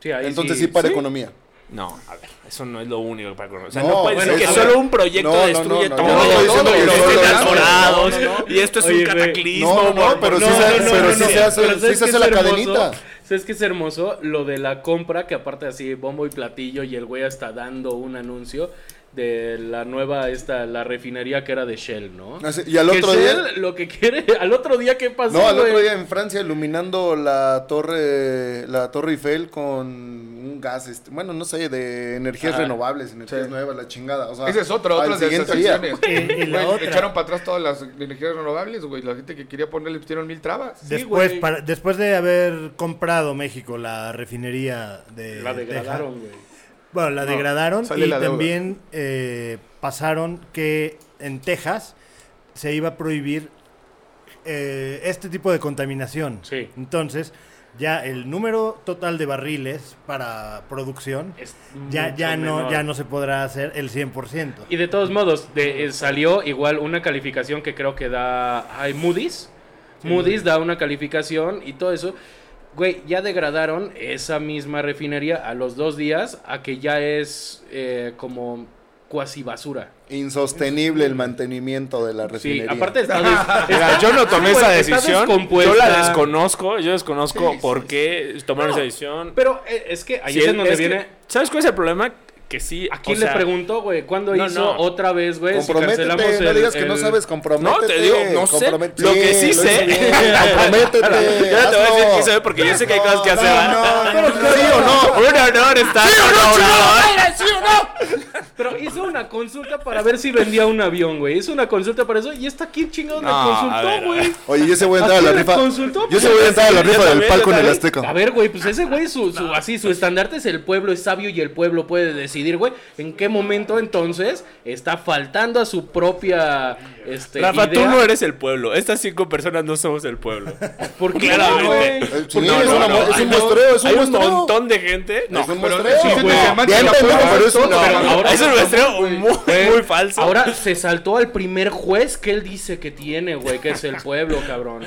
Sí, ahí Entonces sí para sí. economía. No, a ver, eso no es lo único para conocer. O sea, No, no, puede bueno, ser que solo un proyecto No, destruye no, no, todo. no y esto es Oye, un cataclismo. No, no, pero sí se- sí hace- sí ¿sabes se qué hace es la cadenita. ¿Sabes qué es hermoso? Lo de la compra, que aparte así, bombo y platillo, y el güey está dando un anuncio de la nueva, esta, la refinería que era de Shell, ¿no? Así- Y al Que otro Shell día. lo que quiere, [LAUGHS] al otro día, ¿qué pasó, No, al otro día en Francia iluminando la torre, la torre Eiffel con un gas, este, bueno, no sé, de energías Ajá. renovables, energías Sí. nuevas, la chingada. O sea, Ese es otro, otras de esas acciones. Y- y la Güey, otra. Echaron para atrás todas las energías renovables, güey. La gente que quería ponerle pusieron mil trabas. Después, para- después de haber comprado México la refinería de La Texas, degradaron, güey. Bueno, la No, degradaron y la también eh, pasaron que en Texas se iba a prohibir eh, este tipo de contaminación. Sí. Entonces, ya el número total de barriles para producción Es ya, ya, no, menor. ya no se podrá hacer el 100%. Y de todos modos, de, eh, salió igual una calificación que creo que da. Hay Moody's. Moody's da una calificación y todo eso. Güey, ya degradaron esa misma refinería a los dos días a que ya es eh, como cuasi basura. Insostenible el mantenimiento de la Sí, refinería. aparte está, des- Mira, [LAUGHS] está- yo no tomé Sí, esa decisión. Yo la desconozco. Yo desconozco Sí, sí, por qué tomaron No, esa decisión. Pero eh, es que ahí Sí, es en donde es que- viene. ¿Sabes cuál es el problema? Que sí. ¿A quién o sea, le preguntó, güey? ¿Cuándo No, hizo no. otra vez, güey? Si Comprométete, cancelamos no el- digas que no sabes, comprométete. No, te digo, no sé. Lo que sí lo sé- [LAUGHS] comprométete. Yo no te voy a decir que sabe porque yo sé que hay cosas que No, hacer. no, no, Pero no, sí o no. Un honor estar con Pero hizo una consulta para ver si vendía un avión, güey. Hizo una consulta para eso y está aquí chingado ver, consultó, güey. Oye, yo se voy a entrar ¿A la rifa. consultó? Yo se voy a entrar a la rifa del palco en el. Azteca. A ver, güey, pues ese güey, su, su, así, su estandarte es el pueblo, es sabio y el pueblo puede decidir, güey, en qué momento entonces está faltando a su propia, este, Rafa, tú no eres el pueblo. Estas cinco personas no somos el pueblo. [LAUGHS] ¿Por qué, Claramente. güey? Sí, No, es, no, no, un no- muestreo, es un Hay un muestreo. montón de gente. No, es un muestreo. sí, Sí, güey. güey. Bien Pero pendejo, pero es un todo, muestreo. ahora- es un muestreo güey. muy, falso. Ahora se saltó al primer juez que él dice que tiene, güey, que es el pueblo, cabrón.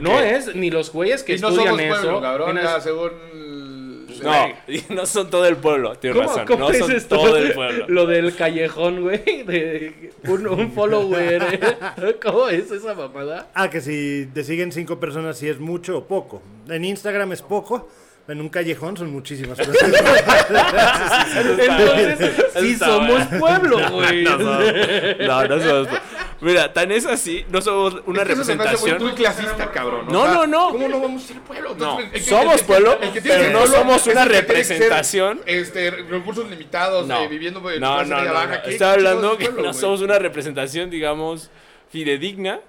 No es ni los güeyes que Y no estudian somos eso. pueblo, cabrón. nada. según No, y [LAUGHS] no son todo el pueblo, tienes ¿Cómo, razón. cómo no es son esto? todo el [LAUGHS] pueblo. Lo del callejón, güey. De un, un follower. ¿eh? [LAUGHS] ¿Cómo es esa mamada? Ah, que si te siguen cinco personas, si es mucho o poco. En Instagram es poco. En un callejón son muchísimas personas. Entonces, sí somos pueblo, güey. No, no, no, no somos. Mira, tan es así, no somos una Es que muy- representación. muy clasista, cabrón. o No, sea, no, no. ¿Cómo no vamos a ser pueblo? No, el que- somos pueblo, el que tiene pero no somos una ser, representación. Este, recursos limitados, No, eh, viviendo en no, no, no, baja. no. ¿Qué Estaba chingados hablando que pueblo, no somos una representación, digamos, fidedigna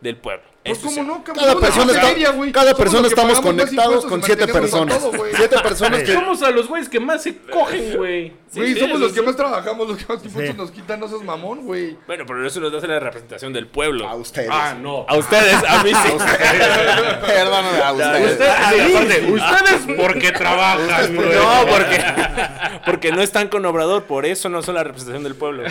del pueblo. Pues Eso cómo no, cabrón. Cada persona, está- feria, cada persona estamos conectados con siete personas. todo. [LAUGHS] Siete personas que... Somos a los güeyes que más se cogen, güey. Güey, sí, somos los que más trabajamos, los que más nos quitan, no seas mamón, güey. Bueno, pero eso nos hace la representación del pueblo. A ustedes. Ah, no. A ustedes, a mí sí. Perdóname, [LAUGHS] a ustedes. Usted- sí, aparte, [LAUGHS] ustedes porque trabajan, güey. No, porque, porque no están con Obrador, por eso no son la representación del pueblo.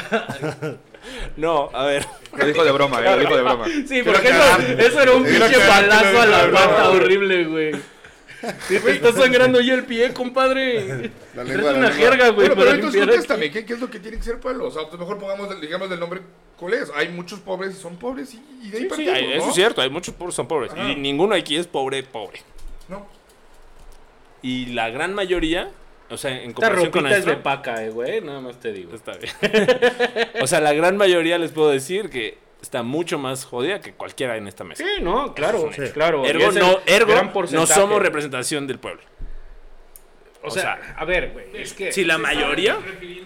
No, a ver. Lo dijo de broma, eh, lo dijo de broma. Sí, porque eso, eso era un Quiero pinche balazo a la pata horrible, güey. Sí, te está sangrando ya el pie, compadre. La Es lengua, la una lengua. jerga, güey, Bueno, pero para entonces limpiar contéstame, ¿qué, ¿qué es lo que tiene que ser pueblo? O sea, pues mejor pongamos, el- digamos, el nombre cuál es. Hay muchos pobres y son pobres y, y de ahí Sí, sí, partimos, hay- eso ¿no? es cierto, hay muchos pobres son pobres. Ajá. Y ninguno aquí es pobre, pobre. No. Y la gran mayoría, o sea, en Esta comparación con es de paca, eh, güey. Nada más te digo. Está bien. [LAUGHS] o sea, la gran mayoría les puedo decir que está mucho más jodida que cualquiera en esta mesa. Sí, no, claro, Sí. claro. y Ergo, es el no, ergo no somos representación del pueblo. O sea, a ver, güey, es que... Si la mayoría...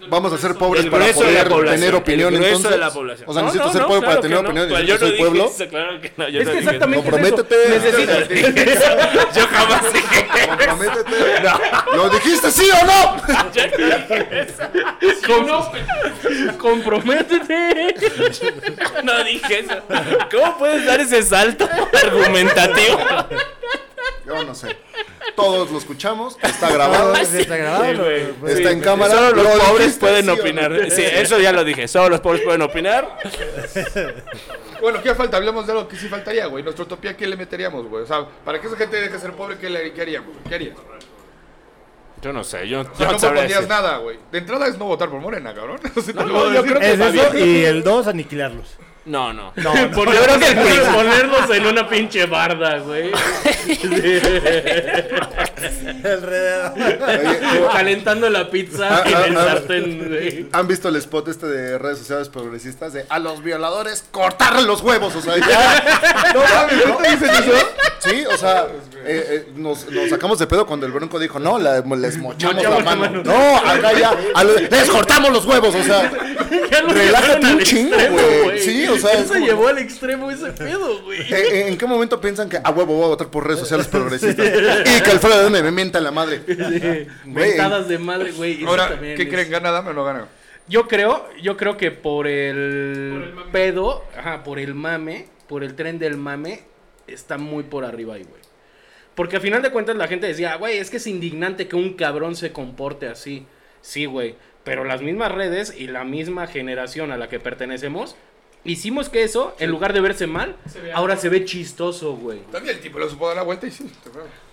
Vamos a ser pobres para grueso de la poder tener opinión el entonces. de la población. O sea, No, necesito no, ser no, pobre claro para tener opinión Pues yo que soy dije pueblo. eso, claro que no, yo Es no que exactamente Comprométete. Necesitas... [LAUGHS] Yo jamás dije Comprométete. ¿Lo dijiste sí o no? Com- Comprométete. No dije eso. ¿Cómo puedes dar ese salto argumentativo? Yo no sé. Todos lo escuchamos, está grabado, Está grabado, Sí, güey. ¿no? está en cámara. Solo los ¿Lo pobres dijiste pueden sí o no? opinar. Sí, eso ya lo dije. Solo los pobres pueden opinar. [LAUGHS] Bueno, ¿qué falta? Hablemos de algo que sí faltaría, güey. Nuestra utopía, ¿qué le meteríamos, güey? O sea, para que esa gente deje de ser pobre, ¿qué, le, qué haríamos? ¿Qué harías? Yo no sé, yo, O yo sea, no decir. nada, güey. De entrada es no votar por Morena, cabrón. [LAUGHS] O No, no, voy a yo decir. creo que Es eso y el 2, aniquilarlos. No, no. [LAUGHS] No, ponernos, ponernos en una pinche barda, güey. [LAUGHS] Oye, Calentando la pizza Ah, en ah, el ah. sartén, güey. ¿Han visto el spot este de redes sociales progresistas de a los violadores cortarle los huevos? O sea, ya. No mames, ¿no te dicen eso? Sí, o sea, eh, eh, nos, nos sacamos de pedo cuando el bronco dijo, no, la- les mochamos la mano. mano. No, acá ya, a lo- les cortamos los huevos, o sea, [LAUGHS] Relájate un chingo, güey. Sí, o sea, es se como- llevó al extremo ese pedo, güey. [LAUGHS] ¿en qué momento piensan que a huevo voy a votar por redes sociales progresistas? Y que Alfredo me, me mienta la madre. Güey. Mentadas de madre, güey. Ahora, ¿qué es- creen? ¿Gana Dame o no gana? Yo creo, yo creo que por el, Por el mame. pedo, ajá, por el mame, por el tren del mame, está muy por arriba ahí, güey. Porque a final de cuentas la gente decía, güey, es que es indignante que un cabrón se comporte así. Sí, güey. Pero las mismas redes y la misma generación a la que pertenecemos, hicimos que eso, en lugar de verse mal, Se ahora se ve chistoso, güey. También el tipo le supo dar la vuelta y sí.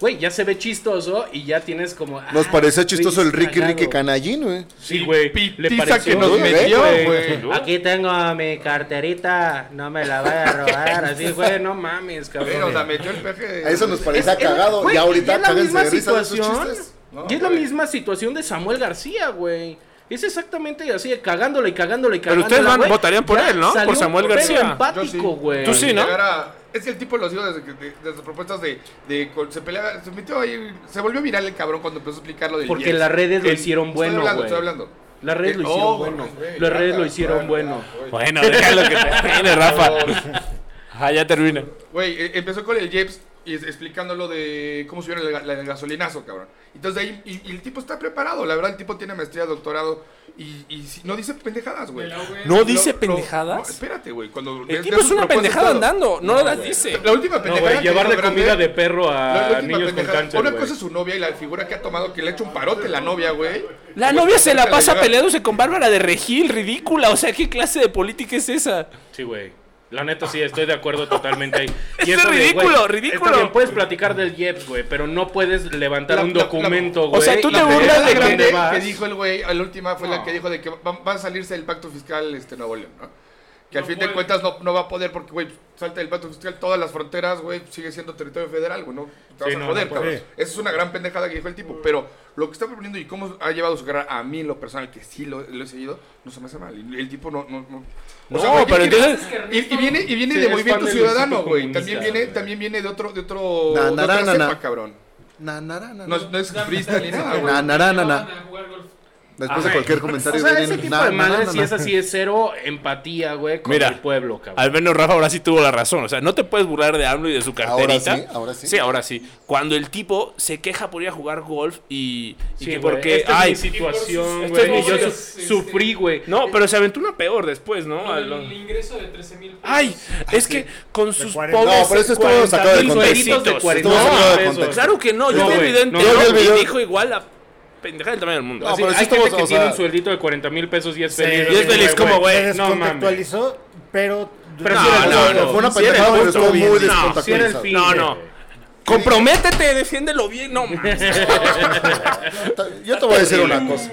Güey, ya se ve chistoso y ya tienes como... Nos ah, parecía chistoso el Ricky cagado. Ricky Canallín, güey. Sí, güey. Le pareció, que nos metió, güey. Aquí tengo mi carterita, no me la vaya a robar. Así, güey, no mames, cabrón. Pero la metió el peje. A eso nos parecía cagado. y ahorita y es la cáguense misma de risa de esos situación. chistes. No, y es la misma situación de Samuel García, güey. Es exactamente así, cagándola y cagándola y Pero cagándola. ustedes van- votarían por Ya él, ¿no? salió Por Samuel García. Sí. empático, güey. Tú sí, ¿no? Llegar a- Es que el tipo lo dijo desde, que- de- desde propuestas de, de- con- Se peleaba, se metió ahí. Se volvió viral el cabrón cuando empezó a explicar lo del Porque las redes lo El- hicieron estoy bueno, hablando, güey. Estoy hablando. Las redes lo Eh, hicieron oh, bueno. Las redes lo hicieron bueno, bueno. déjalo que termine, Rafa. [LAUGHS] Ah, ya termina. Güey, eh, empezó con el Jeps y explicando lo de cómo subieron el, gasolinazo, cabrón. Entonces de ahí, y, y el tipo está preparado, la verdad, el tipo tiene maestría, doctorado y, y si- no dice pendejadas, güey. UV. No Lo- dice lo- pendejadas. no, espérate, güey. Cuando El ves- tipo es una pendejada andando, no las dice. La última No, pendejada güey, que llevarle grande- comida de perro a niños con pendejada- cáncer, Una cosa es su novia y la figura que ha tomado que le ha hecho un parote la novia, güey. La novia se la pasa peleándose con Bárbara de Regil, ridícula. O sea, ¿qué clase de política es esa? Sí, güey. La neta sí, estoy de acuerdo totalmente ahí. [LAUGHS] Es eso de, ridículo, güey, ridículo. bien, puedes platicar del IEPS, güey, pero no puedes levantar La- un la- la- documento, o güey. sea, tú y te burlas de grande que dijo el güey, la última fue la que dijo de que va, va a salirse del pacto fiscal este Nuevo León, ¿no? Que al No fin puede. de cuentas no, no va a poder porque, güey, salta del pacto fiscal todas las fronteras, güey, sigue siendo territorio federal, güey, no te vas Sí, a no, joder, no cabrón. Esa es una gran pendejada que dijo el tipo, pero lo que está proponiendo y cómo ha llevado su carrera a mí en lo personal, que sí lo, lo he seguido, no se me hace mal. El tipo no... no, no No, güey, pero y- entonces- Y, y viene, y viene Sí, de Movimiento Ciudadano, güey. También viene, también viene de otro... De otro Na, de otra na, cepa, na. cabrón. Na, na, na, na, No, no es [LAUGHS] freestyle ni nada, güey. Na, na, na, na, a. Después Ajá. de cualquier comentario O sea, vienen, ese tipo na, de sí na. es así, es cero empatía, güey, con Mira, el pueblo, cabrón. Al menos Rafa ahora sí tuvo la razón. O sea, no te puedes burlar de AMLO y de su Ahora carterita. sí, ahora sí. Sí, ahora sí. Cuando el tipo se queja por ir a jugar golf y, y Sí, que porque. esta ay, es mi situación, Esto es güey. y yo este, su- sufrí, güey. No, pero se aventó una peor después, ¿no? A del lo- ingreso de 13 mil pesos. Ay, es que con sus 40. pobres. No, pero eso estuvo 40 sacado de mil contexto. pesitos. de 40 Estuvo sacado de pesos. contexto. Claro que no, yo vi el video. y dijo igual la pendeja del tamaño del mundo. No, Así- pero sí Hay gente estamos, que o tiene sea- un sueldito de 40 mil pesos y es feliz. y es feliz como, güey, Se no mames. descontextualizó, pero... Pero No, sí era el no, punto. no, Fue una Sí era el pendejada, pero punto, estuvo muy No, Sí era el descontextualizado. fin. No, no. Comprométete, defiéndelo bien. No, mames. [LAUGHS] Yo te voy a decir una cosa.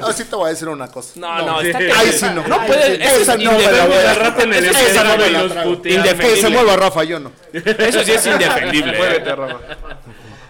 No, sí te voy a decir una cosa. No, no, sí. está Ahí sí no. No puede, eso Esa es no me la indefendible. voy a- rato en el Esa escenario no me la los trago. puteamos. Que se Indefendible. mueva Rafa, yo no. Eso sí es indefendible. Muévete, Rafa.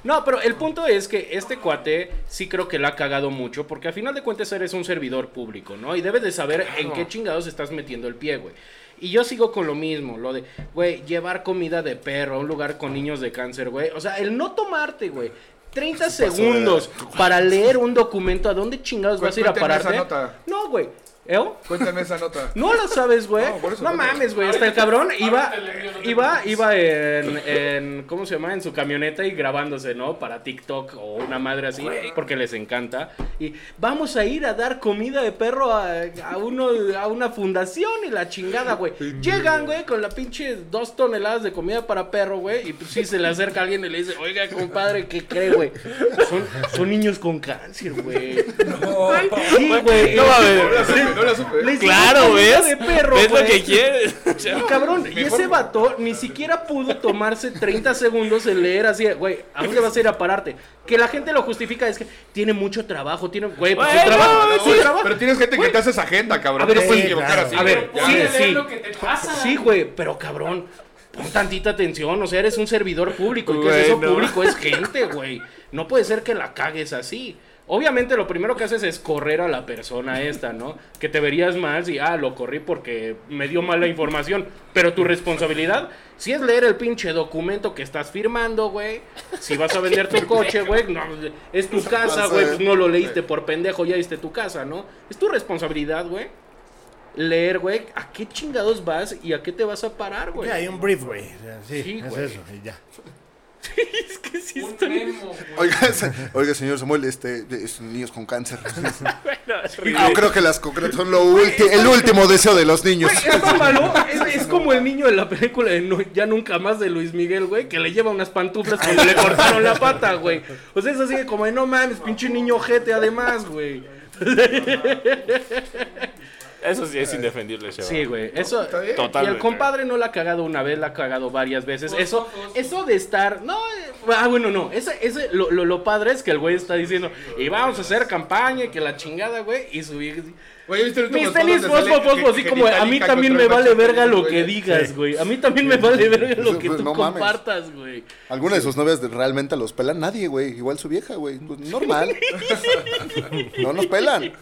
No, pero el punto es que este cuate sí creo que la ha cagado mucho, porque al final de cuentas eres un servidor público, ¿no? Y debes de saber en qué chingados estás metiendo el pie, güey. Y yo sigo con lo mismo, lo de, güey, llevar comida de perro a un lugar con niños de cáncer, güey. O sea, el no tomarte, güey. 30 segundos para leer un documento, ¿a dónde chingados vas a ir a pararte? No, güey. ¿Eo? Cuéntame esa nota. No lo sabes, güey. No, No, por eso no. mames, güey. Hasta el cabrón iba, no iba, iba en, en, ¿cómo se llama? En su camioneta y grabándose, ¿no? Para TikTok o una madre así, porque les encanta. Y vamos a ir a dar comida de perro a, a uno, a una fundación y la chingada, güey. Llegan, güey, con la pinche dos toneladas de comida para perro, güey. Y pues sí se le acerca alguien y le dice, oiga, compadre, ¿qué cree, güey? Son, son niños con cáncer, güey. Sí, güey. No mames. No la supe, no Claro, ¿ves? de perro, ¿Ves lo güey. que quieres? [LAUGHS] Cabrón, y ese vato ni siquiera pudo tomarse 30 segundos en leer así, güey, ¿a dónde vas a ir a pararte? Que la gente lo justifica, es que tiene mucho trabajo, tiene, güey, pues su trabajo, Güey, trabajo. Pero tienes gente Güey. que te hace esa agenda, cabrón. A ver, no te puedes sí, equivocar claro. así. A ver, güey. Ya. sí, sí. lo que te pasa. Sí, güey, pero cabrón, pon tantita atención, o sea, eres un servidor público, y que es Güey, eso no. público es gente, güey. No puede ser que la cagues así. Obviamente lo primero que haces es correr a la persona esta, ¿no? Que te verías mal si, ah, lo corrí porque me dio mala información. Pero tu responsabilidad, si es leer el pinche documento que estás firmando, güey. Si vas a vender tu coche, güey, no, es tu casa, güey, pues no lo leíste por pendejo, ya viste tu casa, ¿no? Es tu responsabilidad, güey. Leer, güey, a qué chingados vas y a qué te vas a parar, güey. Ya, hay un brief, güey. Sí, Sí, es eso, y ya. [LAUGHS] es que sí Un estoy- memo. Oiga, oiga, señor Samuel, este, es niños con cáncer. [LAUGHS] bueno, es No, creo que las concretas son lo ulti- el último deseo de los niños. Güey, es más malo, es, es como el niño de la película de No- Ya Nunca Más de Luis Miguel, güey, que le lleva unas pantuflas cuando le cortaron la pata, güey. O sea, es así como de, no mames, pinche niño ojete además, güey. [LAUGHS] Eso sí es indefendible, chaval. Sí, güey, eso... Bien. Y el compadre no la ha cagado una vez, la ha cagado varias veces. Eso, eso de estar... No, eh, ah, bueno, no. Ese, ese, lo, lo, lo padre es que el güey está diciendo, y vamos a hacer campaña, y que la chingada, güey, y su vieja... Güey, ¿viste el último Mis tenis fosfo, fosfo, así como a mí también me vale verga lo que digas, güey. A mí también me vale verga lo que tú compartas, güey. ¿Alguna de sus novias realmente los pelan? Nadie, güey. Igual su vieja, güey. Pues, Normal. [LAUGHS] No nos pelan.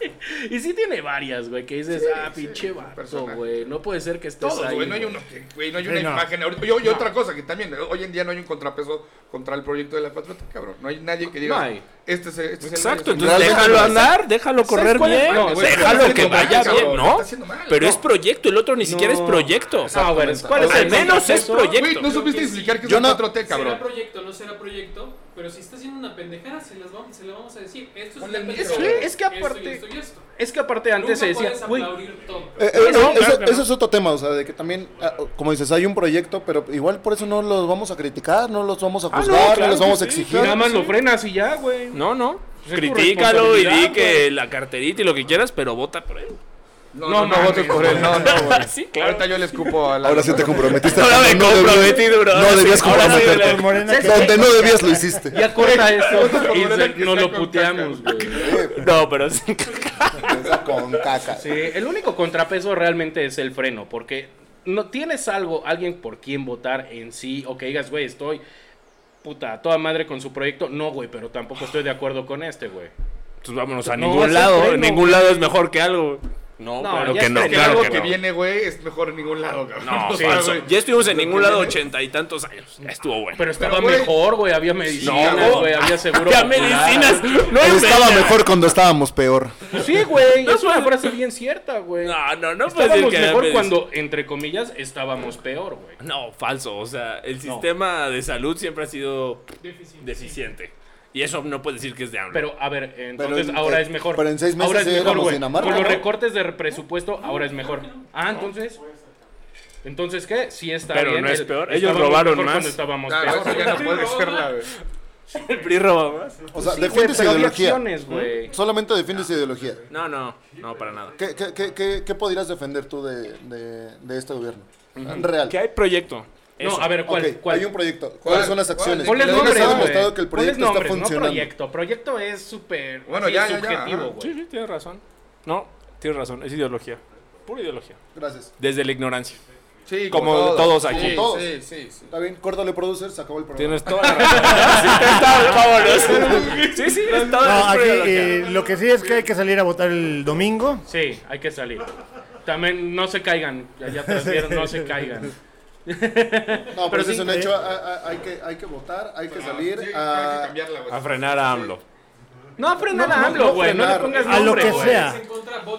Y sí tiene varias, güey, que dices, ah, pinche vato, güey. No puede ser que estés Todos, ahí. güey, no hay uno que, güey, no hay una imagen ahorita. Y, y otra cosa que también, hoy en día no hay un contrapeso contra el proyecto de la patriota, cabrón. No hay nadie que diga, No hay. Este es, este es Exacto, el entonces déjalo andar, déjalo correr es? bien, No, déjalo que mal, vaya cabrón, bien, ¿no? mal. Pero No. es proyecto, el otro ni siquiera es No. proyecto. No, güey, ¿cuál es Al el menos es proyecto. Güey, no supiste explicar que es no- 4T, Será cabrón. proyecto, no será proyecto, pero si está haciendo una pendejada, se, las vamos, se la vamos a decir. Esto es micro. Es que Esto y aparte- esto y esto. Es que aparte antes se decía, güey, todo. Eh, eh, no, eso, claro eso- que es otro tema, o sea, de que también, ah, como dices, hay un proyecto, pero igual por eso no los vamos a criticar, no los vamos a Ah, no, juzgar, no, claro los que vamos a exigir. nada más sí. lo frenas y ya, güey. No, no. Es Critícalo y di que la carterita y lo que quieras, pero vota por él. No, No no, votes por él. No, no, [LAUGHS] güey. Sí, claro. Ahorita yo le escupo a la. Ahora sí te comprometiste. Ahora me comprometí, bro. No debías comprometerte. Donde no debías lo hiciste. Ya corta esto y nos lo puteamos, güey. No, pero sí. [LAUGHS] Esa con caca. Sí, el único contrapeso realmente es el freno, porque no tienes algo, alguien por quien votar en sí, o que digas, güey, estoy puta, a toda madre con su proyecto. No, güey, pero tampoco estoy de acuerdo con este, güey. Pues vámonos a No, ningún lado. ningún güey. lado es mejor que algo. No, No, claro ya que es no. que Que Claro algo que no. viene, güey, es mejor en ningún lado, cabrón. No, [LAUGHS] O sea, Ya estuvimos en ningún lado ochenta y tantos años. Ya estuvo bueno. Pero estaba mejor, güey, había medicinas, No, güey, había seguro Había medicinas. No Estaba mejor cuando estábamos peor. Sí, güey, es una frase bien cierta, güey. No, no, no Estábamos que mejor cuando, entre comillas, estábamos peor, güey. No, falso. O sea, el No. sistema de salud siempre ha sido Deficiente. Y eso no puedes decir que es de AMLO. Pero, a ver, entonces en- ahora eh, es mejor. pero en seis meses ahora es mejor, güey. Dinamarca, Con los ¿no? recortes de presupuesto, ahora es mejor. Ah, entonces. Entonces, ¿qué? Sí está Pero bien. no es el- peor. Ellos estábamos robaron mejor más. Cuando estábamos Claro, peor. eso ya no puede ser la. güey. [LAUGHS] el PRI roba más. O sea, Sí, pero había ideología. acciones, güey. Solamente defiendes ideología. No, no, no, para nada. ¿Qué, qué, qué, qué, qué podrías defender tú de, de, de este gobierno? Real. Que hay proyecto. No, a ver, ¿cuál? Hay un proyecto. ¿Cuál? ¿Cuáles son las acciones? ¿Cuál? Ponles nombres, se ha güey. demostrado que el proyecto está nombres, funcionando. No proyecto. Proyecto es súper Bueno, sí, ya, subjetivo, güey. Sí, sí, tienes razón. No, tienes razón. Es ideología. Pura ideología. Gracias. Desde la ignorancia. Sí, Como todos aquí. Sí, Todos. Sí, sí, sí. Está bien, córtale producer, se acabó el programa. Tienes toda la [LAUGHS] razón. sí, está vámonos. Sí, No, aquí eh, lo que sí es que hay que salir a votar el domingo. Sí, hay que salir. También no se caigan. Ya, vieron, no se caigan. No, pero, Pero eso sí, es un eh, hecho. a- a- Hay que, hay que votar, hay que salir Sí, hay que a... cambiarla. A frenar a AMLO. No frenar No, a no, AMLO, no güey. No, le frenar. pongas A lo nombre, que güey. sea.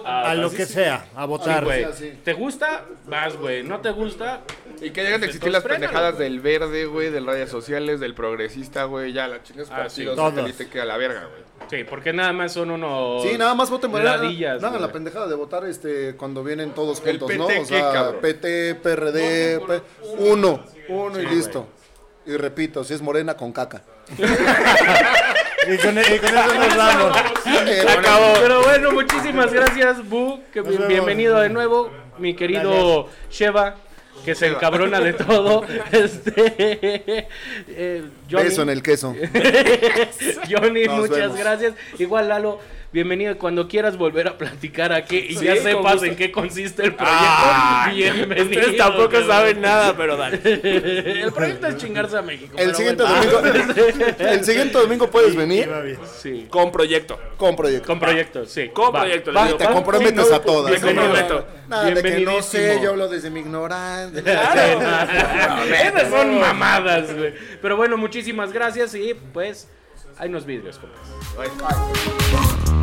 Ah, A lo que sí. sea, a Sí, votar. güey. Sí, sí. ¿Te gusta? Vas, güey. ¿No te gusta? Y que dejen de existir Entonces, las frénalo, pendejadas del verde, güey, del redes sociales, del progresista, güey. Ya, la chingas Ah, sí. partidos Todos. satélite que a la verga, güey. Sí, porque nada más son unos. Sí, nada más voten por ladillas, Nada, la pendejada de votar este cuando vienen todos ¿El juntos, PT ¿no? O sea? PT, PRD, P- uno, uno y listo. Y repito, si es morena con caca. [LAUGHS] Y con, y con eso nos vamos. Eh, Pero bueno, muchísimas gracias, Bu. Que bienvenido de nuevo, mi querido Sheva, que se encabrona de todo. [LAUGHS] Este, eh, Johnny, Beso en el queso. [LAUGHS] Johnny, Nos muchas vemos. gracias. Igual, Lalo, bienvenido. Cuando quieras volver a platicar aquí y Sí, ya sepas gusto. en qué consiste el proyecto, Ah, [LAUGHS] bienvenido. Ustedes tampoco saben nada, pero dale. El proyecto es chingarse a México. El siguiente bueno. domingo, el siguiente domingo puedes venir. Sí. Con proyecto. con proyecto. Con proyecto, sí. Con Va, proyecto, va, les digo, Te va. comprometes a todas. Me comprometo. Nada de que no sé, yo hablo desde mi ignorancia. [LAUGHS] Esas son mamadas, güey. Pero bueno, muchísimas gracias y pues hay unos vidrios, compas. Bye.